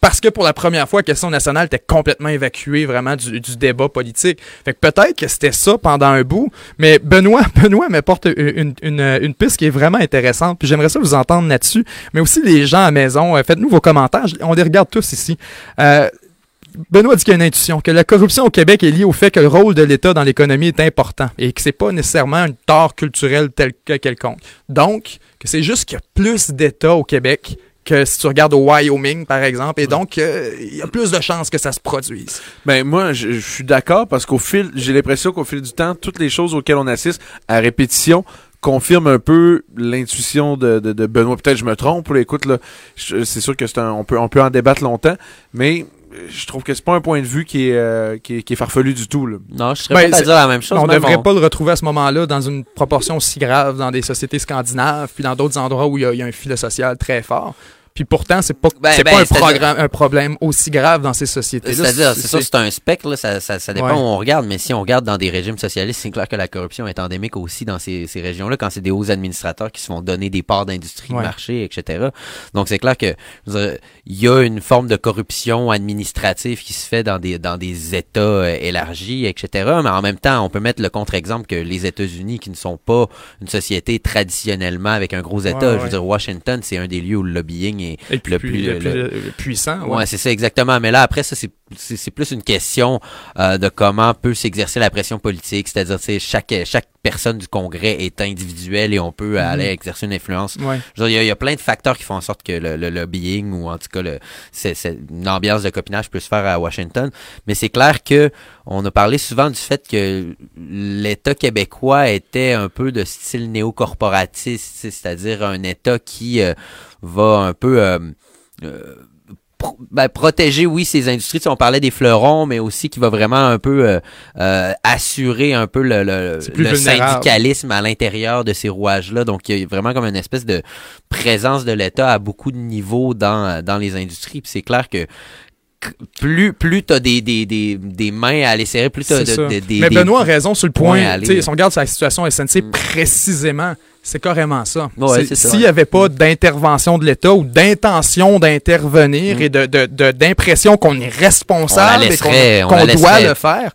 [SPEAKER 1] parce que pour la première fois, la question nationale était complètement évacuée vraiment du, débat politique. Fait que peut-être que c'était ça pendant un bout, mais Benoît, Benoît m'apporte une, une, une, piste qui est vraiment intéressante, puis j'aimerais ça vous entendre là-dessus, mais aussi les gens à la maison, euh, faites-nous vos commentaires, on les regarde tous ici. Euh, Benoît dit qu'il y a une intuition, que la corruption au Québec est liée au fait que le rôle de l'État dans l'économie est important et que c'est pas nécessairement un tort culturel tel que quelconque. Donc, que c'est juste qu'il y a plus d'États au Québec que si tu regardes au Wyoming, par exemple, et donc euh, il y a plus de chances que ça se produise.
[SPEAKER 2] Ben moi, je, suis d'accord parce qu'au fil, j'ai l'impression qu'au fil du temps, toutes les choses auxquelles on assiste à répétition confirment un peu l'intuition de, de, Benoît. Peut-être je me trompe. Là, écoute, là, c'est sûr que c'est un, on peut, on peut en débattre longtemps, mais je trouve que c'est pas un point de vue qui est, euh, qui est, farfelu du tout. Là.
[SPEAKER 3] Non, je serais ben, pas à dire la même chose.
[SPEAKER 1] On devrait pas le retrouver à ce moment-là dans une proportion aussi grave dans des sociétés scandinaves, puis dans d'autres endroits où il y, a un filet social très fort. Puis pourtant, c'est pas, ben, c'est pas ben, un, un, problème aussi grave dans ces sociétés-là.
[SPEAKER 3] C'est-à-dire, c'est ça, c'est un spectre, là, ça, ça, ça dépend où on regarde, mais si on regarde dans des régimes socialistes, c'est clair que la corruption est endémique aussi dans ces, ces régions-là, quand c'est des hauts administrateurs qui se font donner des parts d'industrie, de marché, etc. Donc c'est clair que il y a une forme de corruption administrative qui se fait dans des, dans des États euh, élargis, etc. Mais en même temps, on peut mettre le contre-exemple que les États-Unis, qui ne sont pas une société traditionnellement avec un gros État, je veux dire, Washington, c'est un des lieux où le lobbying
[SPEAKER 1] et le, plus, le, puissant.
[SPEAKER 3] Ouais, c'est ça exactement. Mais là, après, ça, c'est c'est plus une question euh, de comment peut s'exercer la pression politique, c'est-à-dire chaque chaque personne du Congrès est individuelle et on peut mhm. aller exercer une influence. Il y, a plein de facteurs qui font en sorte que le, lobbying ou en tout cas le, c'est, une ambiance de copinage peut se faire à Washington, mais c'est clair que on a parlé souvent du fait que l'État québécois était un peu de style néocorporatiste, c'est-à-dire un État qui euh, va un peu euh, ben, protéger, oui, ces industries. on parlait des fleurons, mais aussi qui va vraiment un peu euh, euh, assurer un peu le, le, syndicalisme à l'intérieur de ces rouages-là. Donc, il y a vraiment comme une espèce de présence de l'État à beaucoup de niveaux dans, dans les industries. Puis c'est clair que plus plus t'as des, des, des, des mains à aller serrer, plus t'as des,
[SPEAKER 1] des, Mais Benoît a raison sur le point. Si on regarde sa situation SNC mm. précisément, c'est carrément ça. S'il n'y avait pas d'intervention de l'État ou d'intention d'intervenir mm. et de, d'impression qu'on est responsable et qu'on, doit le faire,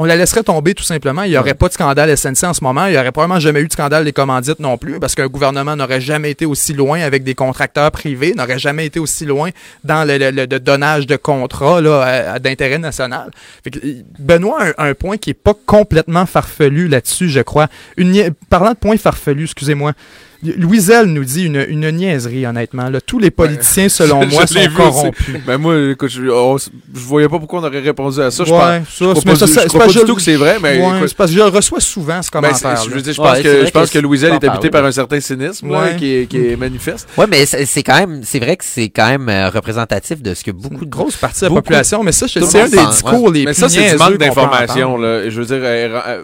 [SPEAKER 1] on la laisserait tomber tout simplement. Il n'y aurait pas de scandale SNC en ce moment. Il n'y aurait probablement jamais eu de scandale des commandites non plus, parce qu'un gouvernement n'aurait jamais été aussi loin avec des contracteurs privés, n'aurait jamais été aussi loin dans le, donnage de contrats d'intérêt national. Benoît a un, point qui n'est pas complètement farfelu là-dessus, je crois. Une, parlant de points farfelus, excusez-moi. Louiselle nous dit une, une niaiserie, honnêtement. Là. Tous les politiciens, selon moi, sont corrompus.
[SPEAKER 2] Ben moi, écoute, je, je, voyais pas pourquoi on aurait répondu à ça. Je
[SPEAKER 1] ouais,
[SPEAKER 2] pense, ça, je pas, ça, pas, du tout que c'est vrai, mais
[SPEAKER 1] ouais, c'est parce que je reçois souvent ce ben, commentaire.
[SPEAKER 2] Ben, je, dire, je pense que je pense que, Louiselle est habité par un certain cynisme là, qui, est, qui est manifeste.
[SPEAKER 3] Ouais, mais c'est quand même, c'est vrai que c'est quand même euh, représentatif de ce que beaucoup de
[SPEAKER 1] grosses parties de la population. Mais ça, c'est un des discours les plus Mais ça, c'est du manque
[SPEAKER 2] d'information. Je veux dire, euh, euh,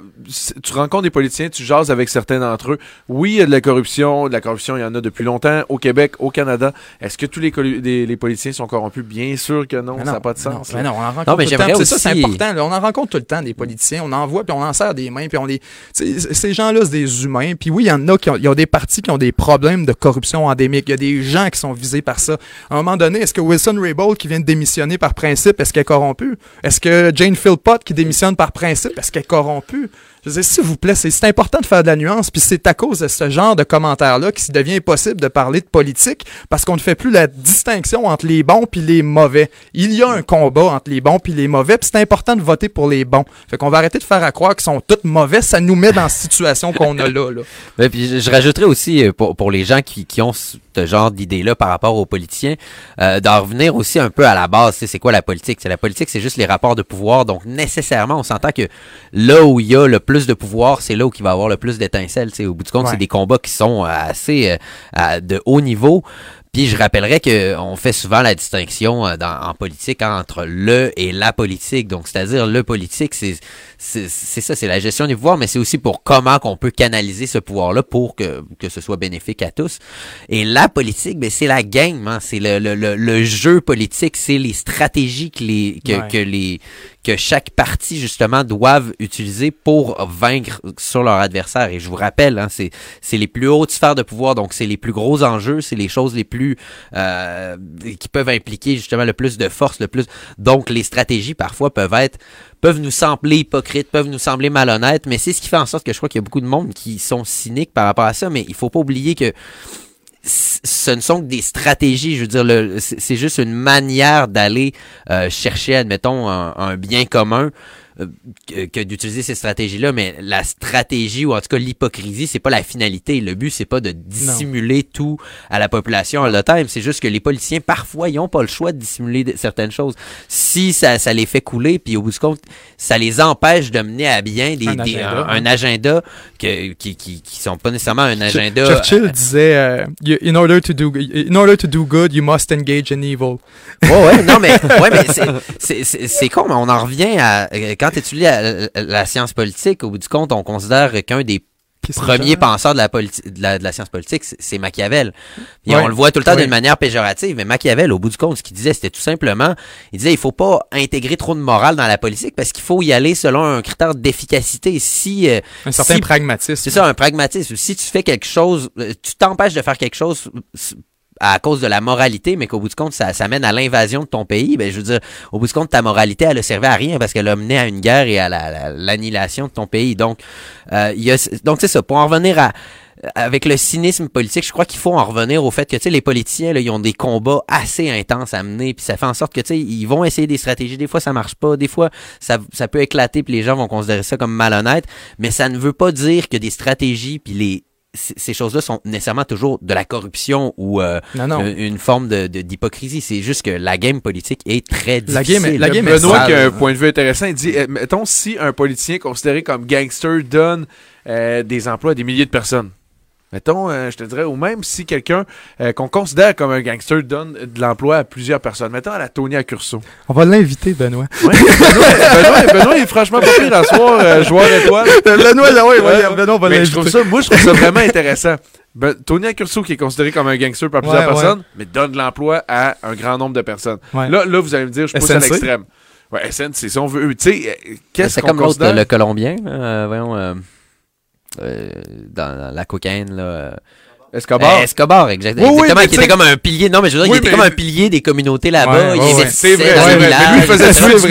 [SPEAKER 2] tu rencontres des politiciens, tu jases avec certains d'entre eux. Oui, il y a de la corruption. De la corruption, il y en a depuis longtemps au Québec, au Canada. Est-ce que tous les, les, politiciens sont corrompus? Bien sûr que non, ça n'a pas de sens.
[SPEAKER 1] Non, mais non, on en rencontre tout le temps. C'est ça, c'est important. On en rencontre tout le temps des politiciens. On en voit, puis on en sert des mains, puis on les... Ces gens-là, c'est des humains. Puis oui, il y en a qui ont, il y a des partis qui ont des problèmes de corruption endémique. Il y a des gens qui sont visés par ça. À un moment donné, est-ce que Wilson Raybould, qui vient de démissionner par principe, est-ce qu'elle est corrompue? Est-ce que Jane Philpott, qui démissionne par principe, est-ce qu'elle est corrompue? Je veux s'il vous plaît, c'est important de faire de la nuance, puis c'est à cause de ce genre de commentaires-là qu'il devient impossible de parler de politique, parce qu'on ne fait plus la distinction entre les bons puis les mauvais. Il y a un combat entre les bons puis les mauvais, puis c'est important de voter pour les bons. Fait qu'on va arrêter de faire à croire qu'ils sont tous mauvais, ça nous met dans la situation qu'on a là. là.
[SPEAKER 3] puis je, rajouterais aussi, euh, pour, pour les gens qui, qui ont ce genre d'idées-là par rapport aux politiciens, euh, d'en revenir aussi un peu à la base. C'est quoi la politique? C'est la politique, c'est juste les rapports de pouvoir. Donc nécessairement, on s'entend que là où il y a le plus de pouvoir, c'est là où il va avoir le plus d'étincelles. Au bout du compte, c'est des combats qui sont assez euh, de haut niveau. Puis je rappellerai qu'on fait souvent la distinction euh, dans, en politique entre le et la politique. Donc, c'est-à-dire le politique, c'est c'est ça, c'est la gestion du pouvoir, mais c'est aussi pour comment qu'on peut canaliser ce pouvoir-là pour que, que ce soit bénéfique à tous. Et la politique, ben, c'est la game, hein, c'est le, le, le, jeu politique, c'est les stratégies que les que, que les que chaque parti justement doivent utiliser pour vaincre sur leur adversaire. Et je vous rappelle, hein, c'est c'est les plus hautes sphères de pouvoir, donc c'est les plus gros enjeux, c'est les choses les plus euh, qui peuvent impliquer justement le plus de force, le plus. Donc les stratégies parfois peuvent être peuvent nous sembler hypocrites, peuvent nous sembler malhonnêtes, mais c'est ce qui fait en sorte que je crois qu'il y a beaucoup de monde qui sont cyniques par rapport à ça, mais il faut pas oublier que ce ne sont que des stratégies. Je veux dire, c'est juste une manière d'aller euh, chercher, admettons, un, bien commun que, d'utiliser ces stratégies-là, mais la stratégie ou en tout cas l'hypocrisie, c'est pas la finalité. Le but, c'est pas de dissimuler tout à la population à le time. C'est juste que les policiers, parfois, ils ont pas le choix de dissimuler certaines choses. Si ça, ça les fait couler, puis au bout du compte, ça les empêche de mener à bien des, un, agenda, que, qui, qui, qui sont pas nécessairement un agenda.
[SPEAKER 1] Churchill disait, euh, in order to do, in order to do good, you must engage in evil.
[SPEAKER 3] Ouais, ouais, non, mais, ouais, mais c'est con, mais on en revient à, quand tu étudies la, la, science politique, au bout du compte, on considère qu'un des premiers penseurs de la, de la, science politique, c'est Machiavel. Et on le voit tout le temps d'une manière péjorative, mais Machiavel, au bout du compte, ce qu'il disait, c'était tout simplement, il disait, il faut pas intégrer trop de morale dans la politique parce qu'il faut y aller selon un critère d'efficacité. Si
[SPEAKER 1] euh, un certain pragmatisme.
[SPEAKER 3] C'est ça, un pragmatisme. Si tu fais quelque chose, euh, tu t'empêches de faire quelque chose à cause de la moralité, mais qu'au bout du compte, ça, ça mène à l'invasion de ton pays, ben, je veux dire, au bout du compte, ta moralité, elle ne servait à rien parce qu'elle a mené à une guerre et à l'annihilation de ton pays. Donc, euh, a, donc c'est ça. Pour en revenir à, avec le cynisme politique, je crois qu'il faut en revenir au fait que tu sais les politiciens là, ils ont des combats assez intenses à mener puis ça fait en sorte que tu sais ils vont essayer des stratégies, des fois ça marche pas, des fois ça, ça peut éclater puis les gens vont considérer ça comme malhonnête, mais ça ne veut pas dire que des stratégies puis les ces choses-là sont nécessairement toujours de la corruption ou euh, Une, forme de, d'hypocrisie. C'est juste que la game politique est très difficile.
[SPEAKER 2] La game, la game Benoît qui a un point de vue intéressant. Il dit, eh, mettons, si un politicien considéré comme gangster donne euh, des emplois à des milliers de personnes, Mettons, euh, je te dirais, ou même si quelqu'un euh, qu'on considère comme un gangster donne de l'emploi à plusieurs personnes. Mettons à la Tony Accurso.
[SPEAKER 1] On va l'inviter, Benoît.
[SPEAKER 2] Ouais, Benoît, Benoît, est franchement pas pire à soir, euh, joueur étoile.
[SPEAKER 1] Benoît, là, ouais, Benoît, on va
[SPEAKER 2] l'inviter. Moi, je trouve ça vraiment intéressant. Ben, Tony Accurso, qui est considéré comme un gangster par plusieurs personnes, mais donne de l'emploi à un grand nombre de personnes. Là, là, vous allez me dire, je pousse à l'extrême. Ouais, SN, c'est si on veut. Tu sais, qu'est-ce qu'on considère...
[SPEAKER 3] comme le Colombien, voyons... Euh, dans la cocaïne, là.
[SPEAKER 2] Escobar.
[SPEAKER 3] Euh, Escobar, exactement. Oui, exactement qui était comme un pilier. Non, mais je veux dire, il était comme un pilier des communautés là-bas.
[SPEAKER 2] il était c'est vrai, dans les villages. Mais lui, il faisait tuer du.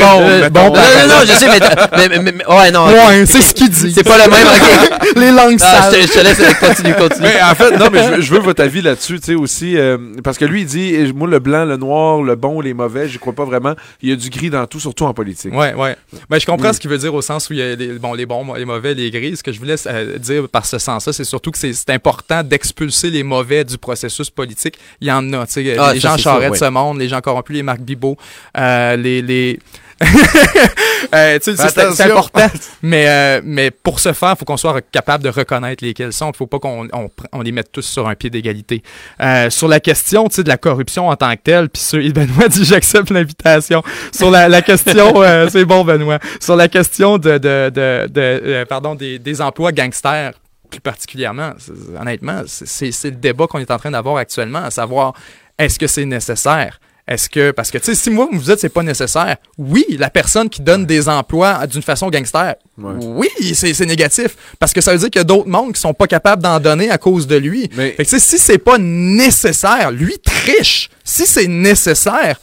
[SPEAKER 3] Bon, non, non, non, je sais, mais, mais, mais ouais, non.
[SPEAKER 1] Ouais, c'est ce qu'il dit.
[SPEAKER 3] C'est pas le même. Okay.
[SPEAKER 1] les langues ah,
[SPEAKER 3] sales. Je, te, je te laisse continuer, continuer.
[SPEAKER 2] Mais en fait, non, mais je, veux votre avis là-dessus, tu sais, aussi. Euh, parce que lui, il dit, moi, le blanc, le noir, le bon, les mauvais, je crois pas vraiment. Il y a du gris dans tout, surtout en politique.
[SPEAKER 1] Ouais, ouais. Ben, je comprends ce qu'il veut dire au sens où il y a les, bon, les bons, les mauvais, les gris. Ce que je voulais dire par ce sens-là, c'est surtout que c'est important d'expulser expulser les mauvais du processus politique, il y en a. Ah, les gens Charest de ce monde, les gens corrompus, les Marc Bibot, euh, les, les euh, c'est important. mais, euh, mais pour ce faire, il faut qu'on soit capable de reconnaître lesquels sont. Il ne faut pas qu'on on, les mette tous sur un pied d'égalité. Euh, sur la question de la corruption en tant que telle, puis Benoît dit j'accepte l'invitation. Sur la, la question, c'est bon Benoît. Sur la question de, de, de, de pardon, des, des emplois gangsters plus particulièrement, honnêtement, c'est le débat qu'on est en train d'avoir actuellement, à savoir est-ce que c'est nécessaire? Est-ce que, parce que, tu sais, si moi, vous dites c'est pas nécessaire, oui, la personne qui donne des emplois d'une façon gangster, oui, c'est négatif. Parce que ça veut dire qu'il y a d'autres mondes qui sont pas capables d'en donner à cause de lui. Mais... Fait que, si c'est pas nécessaire, lui triche. Si c'est nécessaire,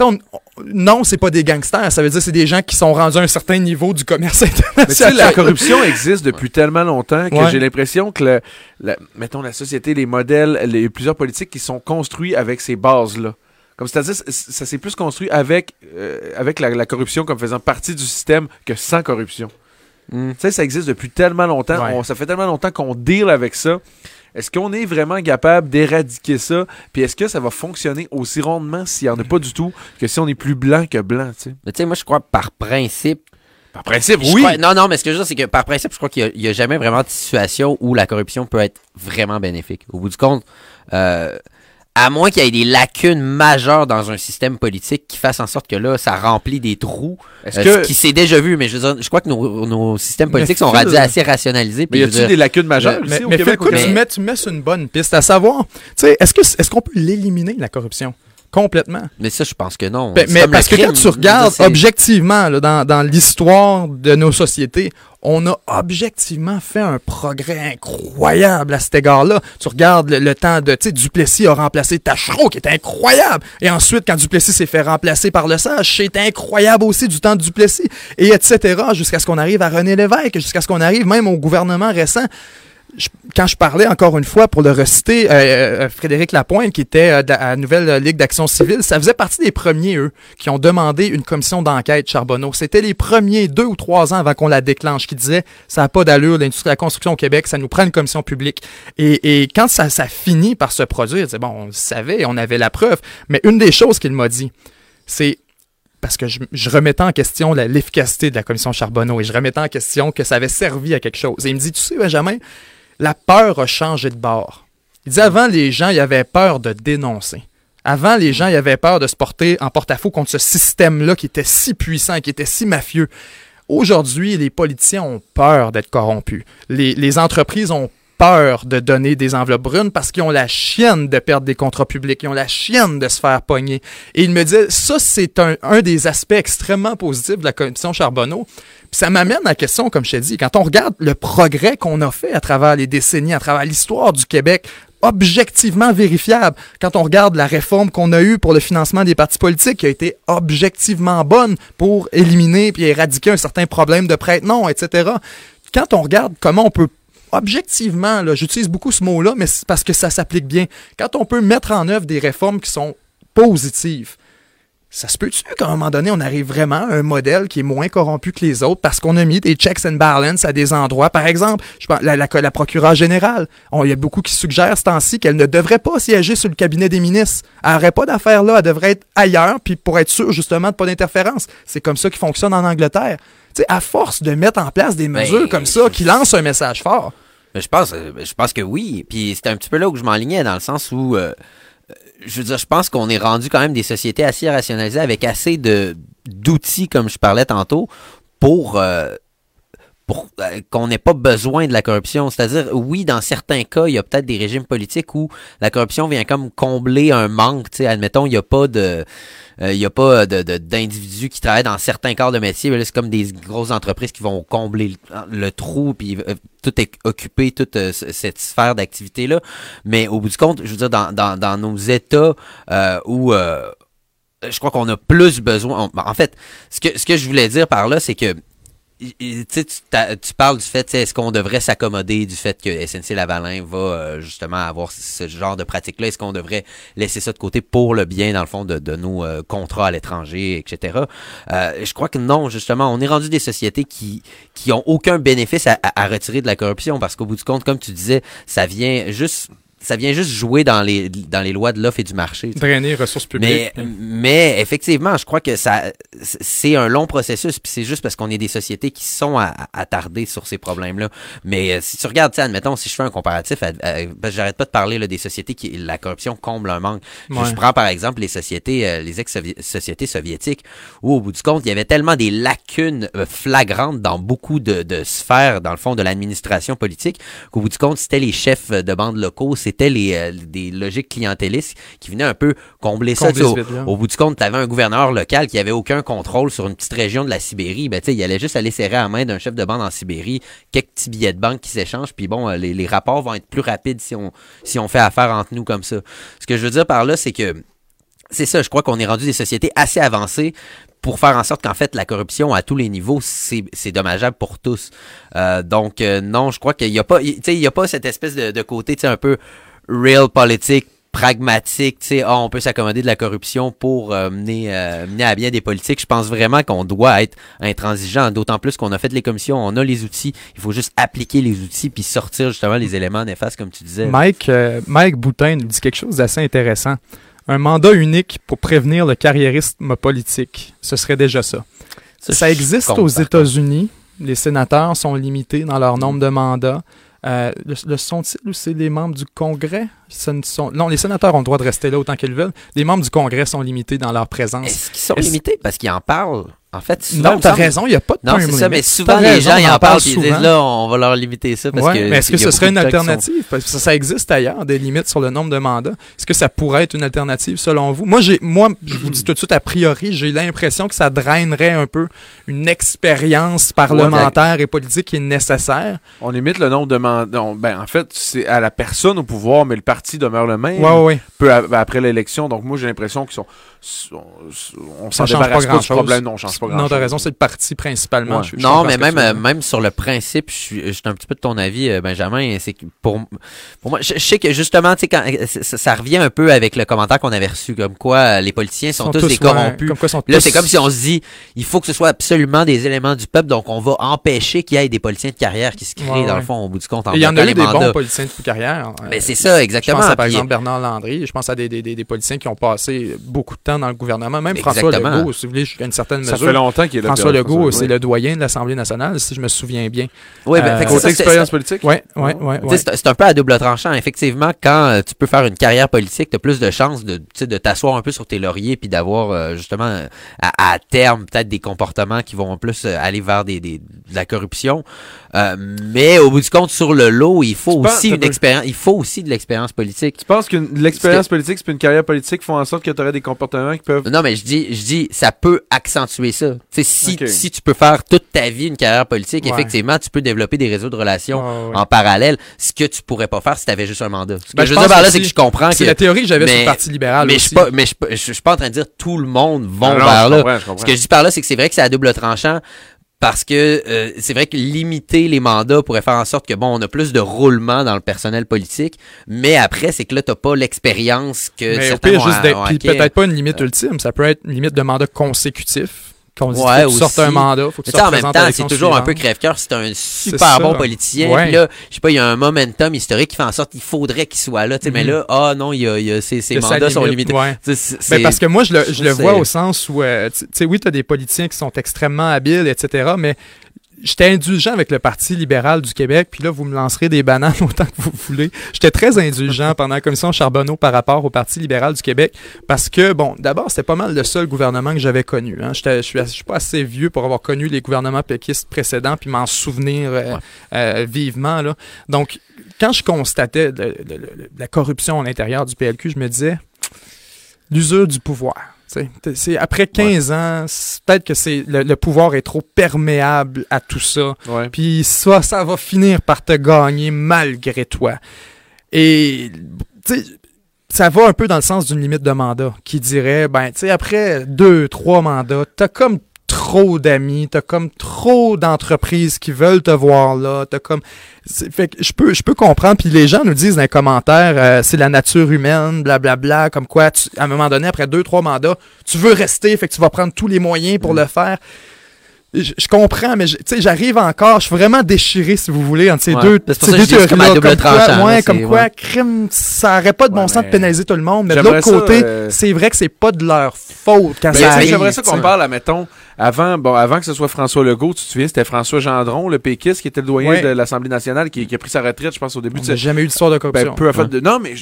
[SPEAKER 1] on, non, c'est pas des gangsters. Ça veut dire que c'est des gens qui sont rendus à un certain niveau du commerce international.
[SPEAKER 2] la corruption existe depuis tellement longtemps que j'ai l'impression que, le, mettons, la société, les modèles, les plusieurs politiques qui sont construits avec ces bases-là. Comme c'est-à-dire, ça s'est plus construit avec, euh, avec la, corruption comme faisant partie du système que sans corruption. Hmm. Tu sais, ça existe depuis tellement longtemps. ça fait tellement longtemps qu'on deal avec ça. Est-ce qu'on est vraiment capable d'éradiquer ça? Puis est-ce que ça va fonctionner aussi rondement s'il n'y en a pas du tout que si on est plus blanc que blanc? Tu
[SPEAKER 3] sais, moi, je crois par principe,
[SPEAKER 2] par principe, oui.
[SPEAKER 3] non, non, mais ce que je veux dire, c'est que par principe, je crois qu'il n'y a, jamais vraiment de situation où la corruption peut être vraiment bénéfique. Au bout du compte, euh, à moins qu'il y ait des lacunes majeures dans un système politique qui fassent en sorte que là, ça remplit des trous. Est-ce euh, que... Ce qui s'est déjà vu, mais je, je crois que nos, nos systèmes politiques sont radis assez rationalisés.
[SPEAKER 2] Mais y a-t-il des lacunes majeures
[SPEAKER 1] mais, mais, mais tu, mets, tu mets sur une bonne piste, à savoir, tu sais, est-ce que est-ce qu'on peut l'éliminer, la corruption? Complètement.
[SPEAKER 3] Mais ça, je pense que non.
[SPEAKER 1] Ben, mais parce que quand tu regardes objectivement là, dans, dans l'histoire de nos sociétés, on a objectivement fait un progrès incroyable à cet égard-là. Tu regardes le, temps de, tu sais, Duplessis a remplacé Tachereau, qui est incroyable. Et ensuite, quand Duplessis s'est fait remplacer par le Sage, c'est incroyable aussi du temps de Duplessis. Et etc. jusqu'à ce qu'on arrive à René Lévesque, jusqu'à ce qu'on arrive même au gouvernement récent quand je parlais encore une fois pour le reciter, euh, euh, Frédéric Lapointe, qui était euh, à la Nouvelle Ligue d'Action Civile, ça faisait partie des premiers, eux, qui ont demandé une commission d'enquête Charbonneau. C'était les premiers deux ou trois ans avant qu'on la déclenche, qui disaient ça n'a pas d'allure, l'industrie de la construction au Québec, ça nous prend une commission publique. Et, quand ça, finit par se produire, bon, on le savait, on avait la preuve, mais une des choses qu'il m'a dit, c'est parce que je, je, remettais en question l'efficacité de la commission Charbonneau et je remettais en question que ça avait servi à quelque chose. Et il me dit, tu sais, Benjamin, la peur a changé de bord. Il dit avant, les gens, y avaient peur de dénoncer. Avant, les gens, y avaient peur de se porter en porte-à-faux contre ce système-là qui était si puissant, qui était si mafieux. Aujourd'hui, les politiciens ont peur d'être corrompus. Les, les entreprises ont de donner des enveloppes brunes parce qu'ils ont la chienne de perdre des contrats publics, ils ont la chienne de se faire pogner. Et il me dit, ça, c'est un, un, des aspects extrêmement positifs de la commission Charbonneau. Puis ça m'amène à la question, comme je t'ai dit, quand on regarde le progrès qu'on a fait à travers les décennies, à travers l'histoire du Québec, objectivement vérifiable. Quand on regarde la réforme qu'on a eue pour le financement des partis politiques, qui a été objectivement bonne pour éliminer puis éradiquer un certain problème de prête-non, etc. Quand on regarde comment on peut objectivement, j'utilise beaucoup ce mot-là, mais c'est parce que ça s'applique bien. Quand on peut mettre en œuvre des réformes qui sont positives, ça se peut-tu qu'à un moment donné, on arrive vraiment à un modèle qui est moins corrompu que les autres parce qu'on a mis des checks and balances à des endroits? Par exemple, je la, la, procureure générale, il y a beaucoup qui suggèrent ce temps-ci qu'elle ne devrait pas siéger sur le cabinet des ministres. Elle n'aurait pas d'affaires là, elle devrait être ailleurs, puis pour être sûre justement de pas d'interférence. C'est comme ça qui fonctionne en Angleterre. Sais, à force de mettre en place des mesures ben, comme ça qui lancent un message fort.
[SPEAKER 3] je pense, euh, je pense que oui. Puis c'est un petit peu là où je m'enlignais dans le sens où euh, je veux dire, je pense qu'on est rendu quand même des sociétés assez rationalisées avec assez de d'outils, comme je parlais tantôt, pour euh, euh, qu'on n'ait pas besoin de la corruption. C'est-à-dire, oui, dans certains cas, il y a peut-être des régimes politiques où la corruption vient comme combler un manque. Admettons, il n'y a pas de euh, il y a pas de, d'individus qui travaillent dans certains corps de métier. C'est comme des grosses entreprises qui vont combler le, trou, puis euh, tout est occupé, toute cette sphère d'activité-là. Mais au bout du compte, je veux dire, dans, dans, dans nos États où je crois qu'on a plus besoin. En fait, ce que, ce que je voulais dire par là, c'est que tu, tu parles du fait, est-ce qu'on devrait s'accommoder du fait que SNC Lavalin va euh, justement avoir ce genre de pratique-là? Est-ce qu'on devrait laisser ça de côté pour le bien, dans le fond, de, de nos euh, contrats à l'étranger, etc.? Euh, je crois que non, justement, on est rendu des sociétés qui qui ont aucun bénéfice à, à retirer de la corruption parce qu'au bout du compte, comme tu disais, ça vient juste ça vient juste jouer dans les dans les lois de l'offre et du marché.
[SPEAKER 1] Drainer les ressources publiques.
[SPEAKER 3] Mais, mais effectivement, je crois que ça c'est un long processus, puis c'est juste parce qu'on est des sociétés qui sont attardées sur ces problèmes-là. Mais euh, si tu regardes, admettons, si je fais un comparatif, j'arrête pas de parler là, des sociétés qui la corruption comble un manque. Je prends par exemple les sociétés, euh, les ex-sociétés soviétiques, où au bout du compte, il y avait tellement des lacunes euh, flagrantes dans beaucoup de, de sphères, dans le fond, de l'administration politique, qu'au bout du compte, c'était les chefs de bandes locaux, c'était les euh, des logiques clientélistes qui venaient un peu combler, ça. Au, bout du compte, tu avais un gouverneur local qui avait aucun contrôle sur une petite région de la Sibérie. Ben, il allait juste aller serrer à la main d'un chef de bande en Sibérie, quelques petits billets de banque qui s'échangent, puis bon, euh, les, les rapports vont être plus rapides si on, si on fait affaire entre nous comme ça. Ce que je veux dire par là, c'est que c'est ça, je crois qu'on est rendu des sociétés assez avancées pour faire en sorte qu'en fait la corruption à tous les niveaux c'est dommageable pour tous. Euh, donc non, je crois qu'il n'y a pas, il y a pas cette espèce de, de côté un peu real politique pragmatique, tu sais, ah, on peut s'accommoder de la corruption pour euh, mener, euh, mener à bien des politiques. Je pense vraiment qu'on doit être intransigeant, d'autant plus qu'on a fait les commissions, on a les outils, il faut juste appliquer les outils puis sortir justement les éléments néfastes comme tu disais.
[SPEAKER 1] Mike, euh, Mike Boutin nous dit quelque chose d'assez intéressant. Un mandat unique pour prévenir le carriérisme politique, ce serait déjà ça. Ça, existe aux États-Unis. Les sénateurs sont limités dans leur nombre de mandats. Euh, le, sont-ils c'est les membres du Congrès? Sont... Non, les sénateurs ont le droit de rester là autant qu'ils veulent. Les membres du Congrès sont limités dans leur présence.
[SPEAKER 3] Est-ce qu'ils sont limités? Parce qu'ils en parlent en fait,
[SPEAKER 1] souvent, non, t'as raison, il n'y a pas de
[SPEAKER 3] Non, c'est ça, mais souvent les gens ils en parlent et ils disent là, on va leur limiter ça parce que.
[SPEAKER 1] Mais est-ce que ce serait une alternative? Parce que ça, existe ailleurs, des limites sur le nombre de mandats. Est-ce que ça pourrait être une alternative selon vous? Moi, j'ai, moi, je vous dis tout de suite, a priori, j'ai l'impression que ça drainerait un peu une expérience parlementaire et politique qui est nécessaire.
[SPEAKER 2] On limite le nombre de mandats. Ben, en fait, c'est à la personne au pouvoir, mais le parti demeure le même.
[SPEAKER 1] Ouais, ouais.
[SPEAKER 2] Peu après l'élection. Donc, moi, j'ai l'impression qu'ils sont, on, s'en débarrasse pas, du problème. Non, change
[SPEAKER 1] non, t'as raison, c'est le parti principalement.
[SPEAKER 3] non, mais même, euh, même sur le principe, je suis, je suis un petit peu de ton avis, euh, Benjamin. C'est pour, pour moi, je, sais que justement, tu sais, quand ça, revient un peu avec le commentaire qu'on avait reçu, comme quoi euh, les politiciens sont, tous, des corrompus. là, c'est comme si on se dit, il faut que ce soit absolument des éléments du peuple, donc on va empêcher qu'il y ait des politiciens de carrière qui se créent dans le fond au bout du compte.
[SPEAKER 1] Il y en a eu des bons politiciens de carrière.
[SPEAKER 3] Mais c'est ça, exactement. Je
[SPEAKER 1] pense à, par exemple Bernard Landry. Je pense à des, des, des, politiciens qui ont passé beaucoup de temps dans le gouvernement. Même François Legault, si vous voulez, jusqu'à une certaine mesure.
[SPEAKER 2] Ça fait longtemps qu'il est
[SPEAKER 1] là. Legault, c'est le doyen de l'Assemblée nationale, si je me souviens bien.
[SPEAKER 2] Oui, ben, euh, côté expérience politique.
[SPEAKER 1] Oui, oui, oui.
[SPEAKER 3] C'est un peu à double tranchant. Effectivement, quand euh, tu peux faire une carrière politique, tu as plus de chances de, de t'asseoir un peu sur tes lauriers puis d'avoir euh, justement à, terme peut-être des comportements qui vont en plus aller vers des, des, de la corruption. Mais au bout du compte, sur le lot, il faut aussi une expérience. Il faut aussi de l'expérience politique.
[SPEAKER 2] Tu penses que l'expérience politique, c'est une carrière politique, font en sorte que tu aurais des comportements qui peuvent.
[SPEAKER 3] Non, mais je dis, je dis, ça peut accentuer ça. si si tu peux faire toute ta vie une carrière politique, effectivement, tu peux développer des réseaux de relations en parallèle, ce que tu pourrais pas faire si tu avais juste un mandat. Ce que ben, je veux dire par là, c'est que je comprends que...
[SPEAKER 1] C'est la théorie que j'avais sur le Parti libéral
[SPEAKER 3] mais Je suis pas, mais je, suis pas en train de dire tout le monde va vers là. Ce que je dis par là, c'est que c'est vrai que c'est à double tranchant parce que euh, c'est vrai que limiter les mandats pourrait faire en sorte que bon on a plus de roulement dans le personnel politique mais après c'est que là t'as pas l'expérience que
[SPEAKER 1] mais certains juste peut-être pas une limite ultime ça peut être une limite de mandat consécutif qu'on dit
[SPEAKER 3] ouais,
[SPEAKER 1] faut que tu sortes un mandat, faut que tu
[SPEAKER 3] en même temps, c'est toujours un peu crève-cœur. C'est un super bon politicien. Ouais. Puis là, je sais pas, il y a un momentum historique qui fait en sorte qu'il faudrait qu'il soit là. Mais mhm. là, ah non, il y a, il y a ses, ses mandats sont limités.
[SPEAKER 1] Ouais. Ben parce que moi, je le, je le vois au sens où, euh, tu sais, oui, tu as des politiciens qui sont extrêmement habiles, etc., mais j'étais indulgent avec le Parti libéral du Québec, puis là, vous me lancerez des bananes autant que vous voulez. J'étais très indulgent pendant la commission Charbonneau par rapport au Parti libéral du Québec, parce que, bon, d'abord, c'était pas mal le seul gouvernement que j'avais connu. Hein. Je suis, suis pas assez vieux pour avoir connu les gouvernements péquistes précédents, puis m'en souvenir euh, euh, vivement. Là. Donc, quand je constatais la corruption à l'intérieur du PLQ, je me disais, l'usure du pouvoir c'est après 15 ans, peut-être que c'est le, pouvoir est trop perméable à tout ça. Puis ça, ça va finir par te gagner malgré toi. Et ça va un peu dans le sens d'une limite de mandat qui dirait, ben, tu sais, après deux, trois mandats, t'as comme trop d'amis, t'as comme trop d'entreprises qui veulent te voir là, t'as comme fait que je peux je peux comprendre puis les gens nous disent dans les commentaires euh, c'est la nature humaine blablabla bla, bla, comme quoi tu, à un moment donné après deux trois mandats tu veux rester fait que tu vas prendre tous les moyens pour mm. le faire je, comprends, mais j'arrive encore, je suis vraiment déchiré, si vous voulez, entre ces deux, ces deux théories comme, quoi, ouais, comme quoi, crime, ça n'aurait pas de bon sens de pénaliser tout le monde, mais de l'autre côté, euh, c'est vrai que c'est pas de leur faute quand ben, ça arrive.
[SPEAKER 2] J'aimerais ça qu'on parle, mettons, avant, bon, avant que ce soit François Legault, tu te souviens, c'était François Gendron, le péquiste, qui était le doyen de l'Assemblée nationale, qui, a pris sa retraite, je pense, au début
[SPEAKER 1] On de... jamais eu d'histoire de corruption.
[SPEAKER 2] Ben, peu Non, mais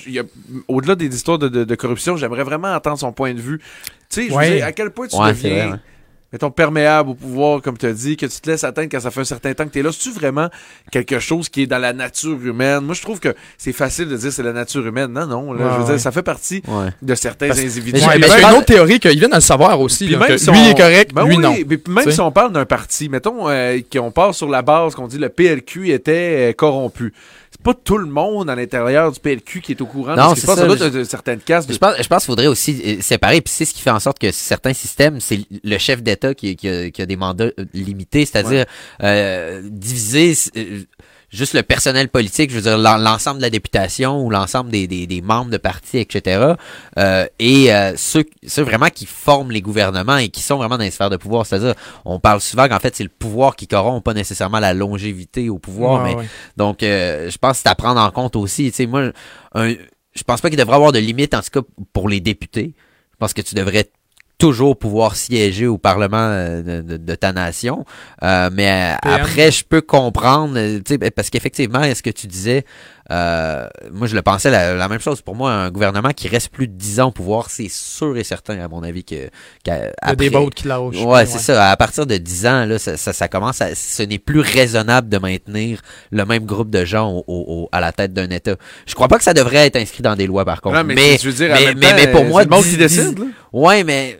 [SPEAKER 2] au-delà des histoires de, corruption, j'aimerais vraiment entendre son point de vue. Tu sais, je veux dire, à quel point tu deviens mettons, perméable au pouvoir, comme tu as dit, que tu te laisses atteindre quand ça fait un certain temps que tu es là. C'est-tu vraiment quelque chose qui est dans la nature humaine? Moi, je trouve que c'est facile de dire c'est la nature humaine. Non, non. Là, je veux dire, ça fait partie de certains individus.
[SPEAKER 1] Mais il y a une autre théorie qu'ils viennent à le savoir aussi. lui, est correct, ben lui, non.
[SPEAKER 2] même si on parle d'un parti, mettons euh, qu'on part sur la base qu'on dit le PLQ était euh, corrompu pas tout le monde à l'intérieur du PLQ qui est au courant
[SPEAKER 3] non, de ce qui
[SPEAKER 2] se passe. Je... certaines cases.
[SPEAKER 3] Je pense, je pense qu'il faudrait aussi euh, séparer. Puis c'est ce qui fait en sorte que certains systèmes, c'est le chef d'État qui, qui, a, des mandats euh, limités, c'est-à-dire euh, diviser juste le personnel politique, je veux dire l'ensemble de la députation ou l'ensemble des, des, des, membres de partis, etc. Euh, et euh, ceux, ceux vraiment qui forment les gouvernements et qui sont vraiment dans les sphères de pouvoir. C'est-à-dire, on parle souvent qu'en fait, c'est le pouvoir qui corrompt, pas nécessairement la longévité au pouvoir. mais Donc, euh, je pense que c'est à prendre en compte aussi. Tu sais, moi, un, je pense pas qu'il devrait avoir de limite, en tout cas, pour les députés. Je pense que tu devrais toujours pouvoir siéger au Parlement euh, de, ta nation. Euh, mais euh, après, je peux comprendre, ben, parce qu'effectivement, est-ce que tu disais, moi je le pensais la, même chose. Pour moi, un gouvernement qui reste plus de 10 ans au pouvoir, c'est sûr et certain, à mon avis, que...
[SPEAKER 1] Il y a des bottes qui lâchent.
[SPEAKER 3] Ouais, c'est ça. À partir de 10 ans, là, ça, ça, commence à... Ce n'est plus raisonnable de maintenir le même groupe de gens au, à la tête d'un État. Je crois pas que ça devrait être inscrit dans des lois, par contre. mais, mais, mais, mais, pour moi...
[SPEAKER 2] C'est le monde qui décide, là.
[SPEAKER 3] Ouais, mais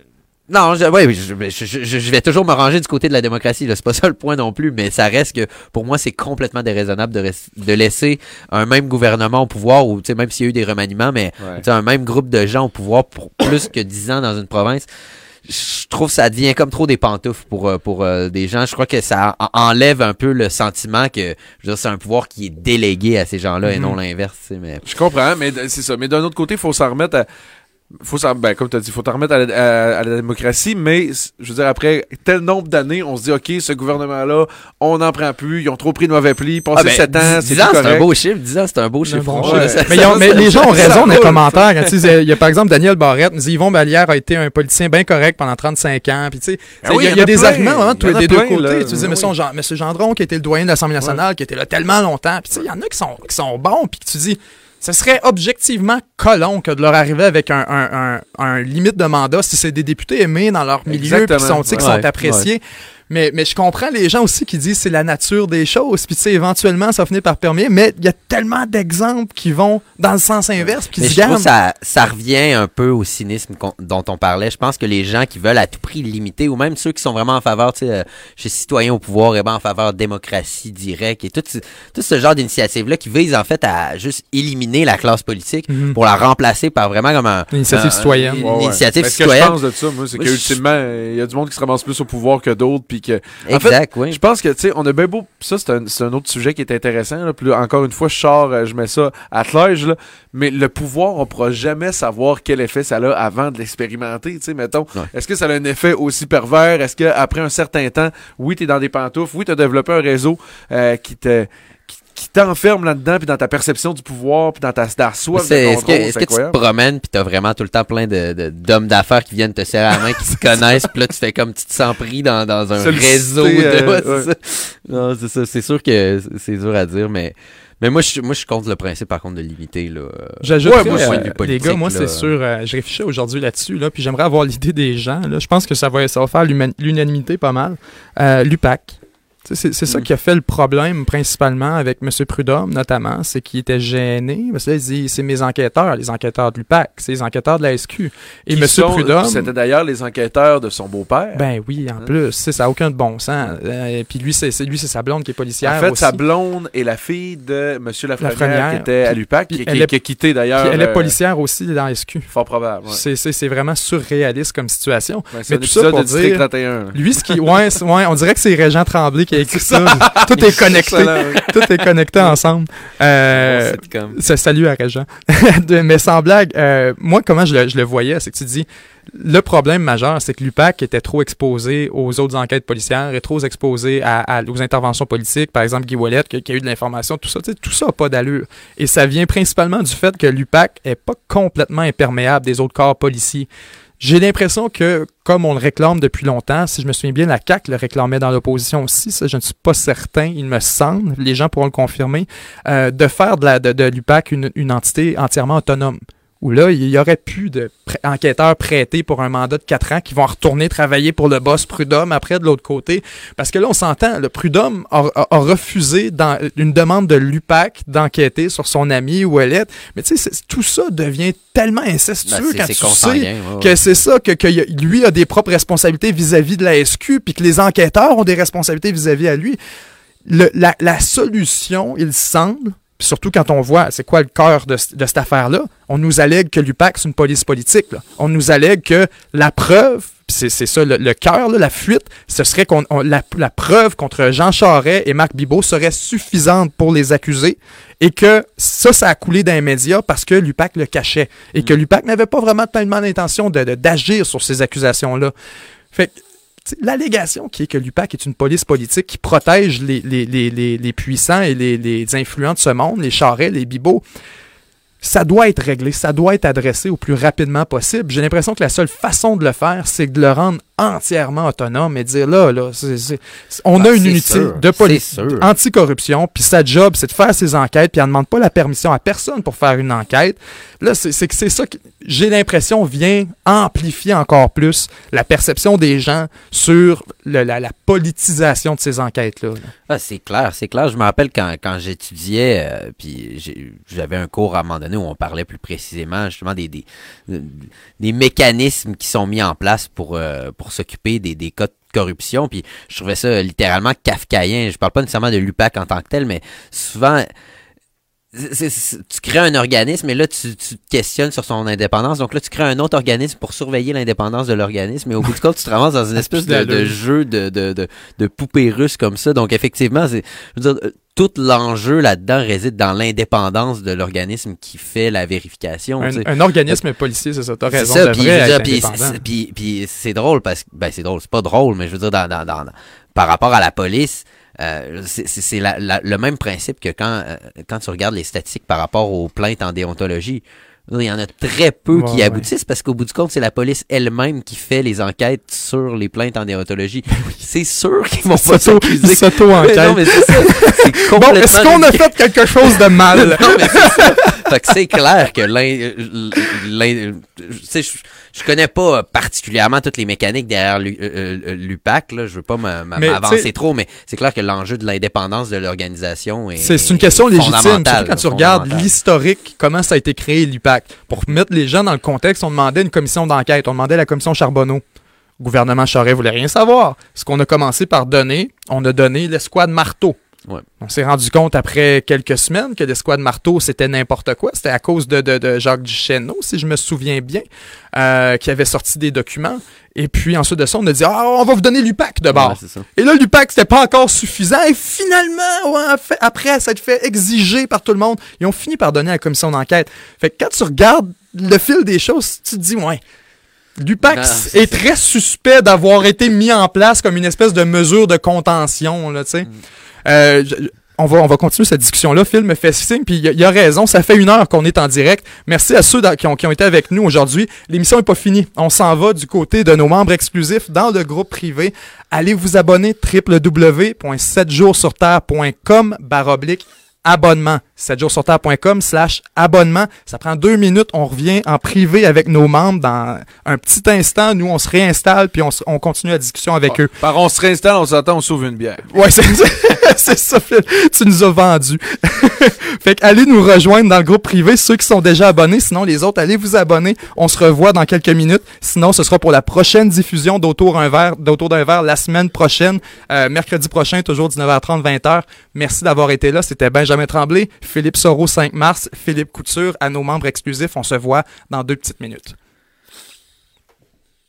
[SPEAKER 3] non, je, ouais, je, je, je, vais toujours me ranger du côté de la démocratie. C'est pas ça le point non plus, mais ça reste que pour moi c'est complètement déraisonnable de, de laisser un même gouvernement au pouvoir ou même s'il y a eu des remaniements, mais un même groupe de gens au pouvoir pour plus que dix ans dans une province. Je trouve que ça devient comme trop des pantoufles pour euh, pour euh, des gens. Je crois que ça enlève un peu le sentiment que c'est un pouvoir qui est délégué à ces gens-là et mm-hmm. non l'inverse. Mais...
[SPEAKER 2] Je comprends, mais c'est ça. Mais d'un autre côté, il faut s'en remettre à faut ben, comme tu as dit, faut t'en remettre à la, démocratie, mais je veux dire, après tel nombre d'années, on se dit, OK, ce gouvernement-là, on n'en prend plus, ils ont trop pris de mauvais plis, passé ah 7 ben, ans, c'est
[SPEAKER 3] c'est un beau chiffre, 10 ans, c'est un beau chiffre.
[SPEAKER 1] mais, les gens ont raison dans les commentaires. il y a par exemple Daniel Barrette, nous dit, Yvon Balière a été un politicien bien correct pendant 35 ans, puis tu sais, ah il y, a, des arguments hein, des deux côtés. Tu dis, M. Gendron, qui était le doyen de l'Assemblée nationale, qui était là tellement longtemps, puis tu sais, il y en a qui sont, qui sont bons, puis tu dis, ce serait objectivement colon que de leur arriver avec un, un, un, un limite de mandat si c'est des députés aimés dans leur milieu qui sont, qui sont appréciés. Mais, mais je comprends les gens aussi qui disent c'est la nature des choses. Puis tu sais, éventuellement, ça finit par permettre. Mais il y a tellement d'exemples qui vont dans le sens inverse. Puis
[SPEAKER 3] je trouve ça, ça revient un peu au cynisme dont on parlait. Je pense que les gens qui veulent à tout prix limiter, ou même ceux qui sont vraiment en faveur, tu sais, euh, chez Citoyens au pouvoir, et ben en faveur de démocratie directe et tout, tout ce genre d'initiative-là qui vise en fait à juste éliminer la classe politique mhm. pour la remplacer par vraiment comme un,
[SPEAKER 1] une initiative citoyenne.
[SPEAKER 3] Une, initiative citoyenne.
[SPEAKER 2] Ce que je pense de ça, moi, c'est qu'ultimement, il y a du monde qui se ramasse plus au pouvoir que d'autres. Puis que,
[SPEAKER 3] exact, oui.
[SPEAKER 2] Je pense que, tu sais, on a bien beau. Ça, c'est un, un, autre sujet qui est intéressant. Là. Puis, encore une fois, je sors, euh, je mets ça à l'âge, là. Mais le pouvoir, on pourra jamais savoir quel effet ça a avant de l'expérimenter. Tu sais, mettons, est-ce que ça a un effet aussi pervers? Est-ce qu'après un certain temps, oui, tu es dans des pantoufles, oui, tu as développé un réseau euh, qui te qui t'enferme là-dedans, puis dans ta perception du pouvoir, puis dans ta, ta soif de
[SPEAKER 3] Est-ce que, est que tu te promènes, puis t'as vraiment tout le temps plein de, d'hommes d'affaires qui viennent te serrer la main, qui se connaissent, puis là, tu fais comme tu te sens pris dans, dans un réseau de... Euh, non, c'est ça. C'est sûr que c'est dur à dire, mais... Mais moi je, moi, je contre le principe, par contre, de limiter. Là,
[SPEAKER 1] J'ajoute, euh, les gars, moi, c'est sûr, euh, je réfléchis aujourd'hui là-dessus, là, puis j'aimerais avoir l'idée des gens. Là. Je pense que ça va, ça va faire l'unanimité pas mal. Euh, L'UPAC, C'est ça
[SPEAKER 2] Mm.
[SPEAKER 1] qui a fait le problème principalement avec M. Prudhomme, notamment, c'est qu'il était gêné. Parce que là, il dit c'est mes enquêteurs, les enquêteurs de l'UPAC, c'est les enquêteurs de la SQ. Et
[SPEAKER 2] Qui
[SPEAKER 1] M.
[SPEAKER 2] sont-
[SPEAKER 1] Prudhomme.
[SPEAKER 2] C'était d'ailleurs les enquêteurs de son beau-père.
[SPEAKER 1] Ben oui, en
[SPEAKER 2] Hein?
[SPEAKER 1] plus, ça n'a aucun de bon sens. Euh, puis lui, c'est c'est- lui, c'est sa blonde qui est policière.
[SPEAKER 2] en fait,
[SPEAKER 1] aussi.
[SPEAKER 2] sa blonde est la fille de M. Lafrenière,
[SPEAKER 1] Lafrenière,
[SPEAKER 2] qui était à l'UPAC, qui, a quitté d'ailleurs.
[SPEAKER 1] Elle est
[SPEAKER 2] euh,
[SPEAKER 1] policière aussi dans la SQ.
[SPEAKER 2] Fort probable. ouais.
[SPEAKER 1] C'est- vraiment surréaliste comme situation.
[SPEAKER 2] C'est
[SPEAKER 1] mais
[SPEAKER 2] un
[SPEAKER 1] tout ça pour
[SPEAKER 2] de
[SPEAKER 1] dire-
[SPEAKER 2] 31. là.
[SPEAKER 1] Lui, ce qui, ouais, ouais, on dirait que c'est Régent Tremblay qui a écrit
[SPEAKER 2] C'est
[SPEAKER 1] ça. Tout est connecté. Tout est connecté ensemble. Euh, ça, salut à. De- mais sans blague, euh, moi, comment je le, je le voyais, c'est que tu dis, le problème majeur, c'est que l'UPAC était trop exposé aux autres enquêtes policières et trop exposé à, à- aux interventions politiques. Par exemple, Guy Ouellet, qui, qui a eu de l'information, tout ça. Tout ça n'a pas d'allure. Et ça vient principalement du fait que l'UPAC est pas complètement imperméable des autres corps policiers. J'ai l'impression que, comme on le réclame depuis longtemps, si je me souviens bien, la CAQ le réclamait dans l'opposition aussi, ça je ne suis pas certain, il me semble, les gens pourront le confirmer, euh, de faire de, la, de, l'UPAC une entité entièrement autonome. Où là, il y aurait plus de pr- enquêteurs prêtés pour un mandat de 4 ans qui vont retourner travailler pour le boss Prudhomme après de l'autre côté. Parce que là, on s'entend, le Prudhomme a, a- a refusé dans une demande de l'UPAC d'enquêter sur son ami Ouellet. Mais tu sais, tout ça devient tellement
[SPEAKER 3] Ben,
[SPEAKER 1] incestueux
[SPEAKER 3] c'est-
[SPEAKER 1] quand tu sais
[SPEAKER 3] consanguin, ouais, ouais.
[SPEAKER 1] que c'est ça, que, lui a des propres responsabilités vis-à-vis de la SQ, puis que les enquêteurs ont des responsabilités vis-à-vis à lui. Le- la, la solution, il semble, puis surtout quand on voit c'est quoi le cœur de, de cette affaire-là, on nous allègue que l'UPAC, c'est une police politique. là. On nous allègue que la preuve, c'est c'est ça le, le cœur, la fuite, ce serait qu'on on- la, la preuve contre Jean Charest et Marc Bibot serait suffisante pour les accuser et que ça, ça a coulé dans les médias parce que l'UPAC le cachait et que l'UPAC n'avait pas vraiment tellement l'intention de- de- d'agir sur ces accusations-là. Fait que, L'allégation qui est que l'UPAC est une police politique qui protège les, les, les, les, puissants et les, les influents de ce monde, les charrets, les bibots, ça doit être réglé, ça doit être adressé au plus rapidement possible. J'ai l'impression que la seule façon de le faire, c'est de le rendre entièrement autonome et dire là, là, on
[SPEAKER 3] Ah,
[SPEAKER 1] a une unité
[SPEAKER 3] sûr,
[SPEAKER 1] de police anticorruption, puis sa job, c'est de faire ses enquêtes, puis elle ne demande pas la permission à personne pour faire une enquête. Là, c'est que c'est ça que j'ai l'impression vient amplifier encore plus la perception des gens sur le- la, la politisation de ces enquêtes-là. là.
[SPEAKER 3] Ah, c'est clair, c'est clair. Je me rappelle quand, quand j'étudiais, euh, puis j'avais un cours à un moment donné où on parlait plus précisément justement des, des, mécanismes qui sont mis en place pour, euh, pour s'occuper des, des cas de corruption. Puis je trouvais ça littéralement kafkaïen. Je parle pas nécessairement de l'UPAC en tant que tel, mais souvent... tu crées un organisme et là tu, tu te questionnes sur son indépendance. Donc là tu crées un autre organisme pour surveiller l'indépendance de l'organisme. Et au bout du compte, tu te ramasses dans une espèce de, jeu de, de, de, de poupée russe comme ça. Donc effectivement, c'est je veux dire, euh, tout l'enjeu là-dedans réside dans l'indépendance de l'organisme qui fait la vérification.
[SPEAKER 1] Un, un organisme policier, c'est ça. T'as
[SPEAKER 3] C'est
[SPEAKER 1] raison.
[SPEAKER 3] ça, puis, c'est- puis, puis c'est drôle parce que ben c'est drôle, c'est pas drôle, mais je veux dire dans, dans, dans- par rapport à la police, euh, c'est- la- la- le même principe que quand euh, quand tu regardes les statistiques par rapport aux plaintes en déontologie. Il y en a très peu
[SPEAKER 1] Ouais,
[SPEAKER 3] qui
[SPEAKER 1] ouais.
[SPEAKER 3] aboutissent parce qu'au bout du compte, c'est la police elle-même qui fait les enquêtes sur les plaintes en déontologie. C'est sûr qu'ils vont pas s'accuser.
[SPEAKER 1] s'auto-enquête. Bon, est-ce qu'on a fait quelque chose de mal?
[SPEAKER 3] non, mais c'est ça. Fait que c'est clair que sais, je, connais pas particulièrement toutes les mécaniques derrière l'U- euh, euh, l'UPAC, là. Je veux pas m'avancer trop, mais c'est clair que l'enjeu de l'indépendance de l'organisation est.
[SPEAKER 1] C'est une question
[SPEAKER 3] est
[SPEAKER 1] légitime. quand tu regardes l'historique, comment ça a été créé, l'UPAC. Pour mettre les gens dans le contexte, on demandait une commission d'enquête. On demandait la commission Charbonneau. Le gouvernement Charest voulait rien savoir. Ce qu'on a commencé par donner, on a donné l'escouade Marteau.
[SPEAKER 3] Ouais.
[SPEAKER 1] On s'est rendu compte après quelques semaines que l'escouade Marteau, c'était n'importe quoi. C'était à cause de, de, de Jacques Duchesneau, si je me souviens bien, euh, qui avait sorti des documents. Et puis ensuite de ça, on a dit Ah, on va vous donner l'UPAC de bord.
[SPEAKER 3] Ouais, c'est ça.
[SPEAKER 1] Et là, l'UPAC, c'était pas encore suffisant. Et finalement, ouais, fait- après, ça te fait exiger par tout le monde. Ils ont fini par donner à la commission d'enquête. Fait que quand tu regardes le fil des choses, tu te dis, ouais, l'UPAC est,
[SPEAKER 3] c'est
[SPEAKER 1] très suspect d'avoir été mis en place comme une espèce de mesure de contention, là, tu sais. Euh, on va, on va continuer cette discussion-là. Phil me fait puis il il a raison. Ça fait une heure qu'on est en direct. Merci à ceux qui, ont, été avec nous aujourd'hui. L'émission n'est pas finie. On s'en va du côté de nos membres exclusifs dans le groupe privé. Allez vous abonner www.7joursurterre.com baroblique abonnement. 7joursurterre.com slash abonnement. Ça prend deux minutes. On revient en privé avec nos membres dans un petit instant. Nous, on se réinstalle puis on, on continue la discussion avec eux.
[SPEAKER 2] Par on se réinstalle, on s'entend, on sauve une bière.
[SPEAKER 1] Ouais, c'est ça, Tu nous as vendu. fait que allez nous rejoindre dans le groupe privé, ceux qui sont déjà abonnés. Sinon, les autres, allez vous abonner. On se revoit dans quelques minutes. Sinon, ce sera pour la prochaine diffusion d'Autour un verre, d'un verre la semaine prochaine, euh, mercredi prochain, toujours 19h30, 20h. Merci d'avoir été là. C'était Benjamin Tremblay, Philippe Soro, 5 mars, Philippe Couture, à nos membres exclusifs. On se voit dans deux petites minutes.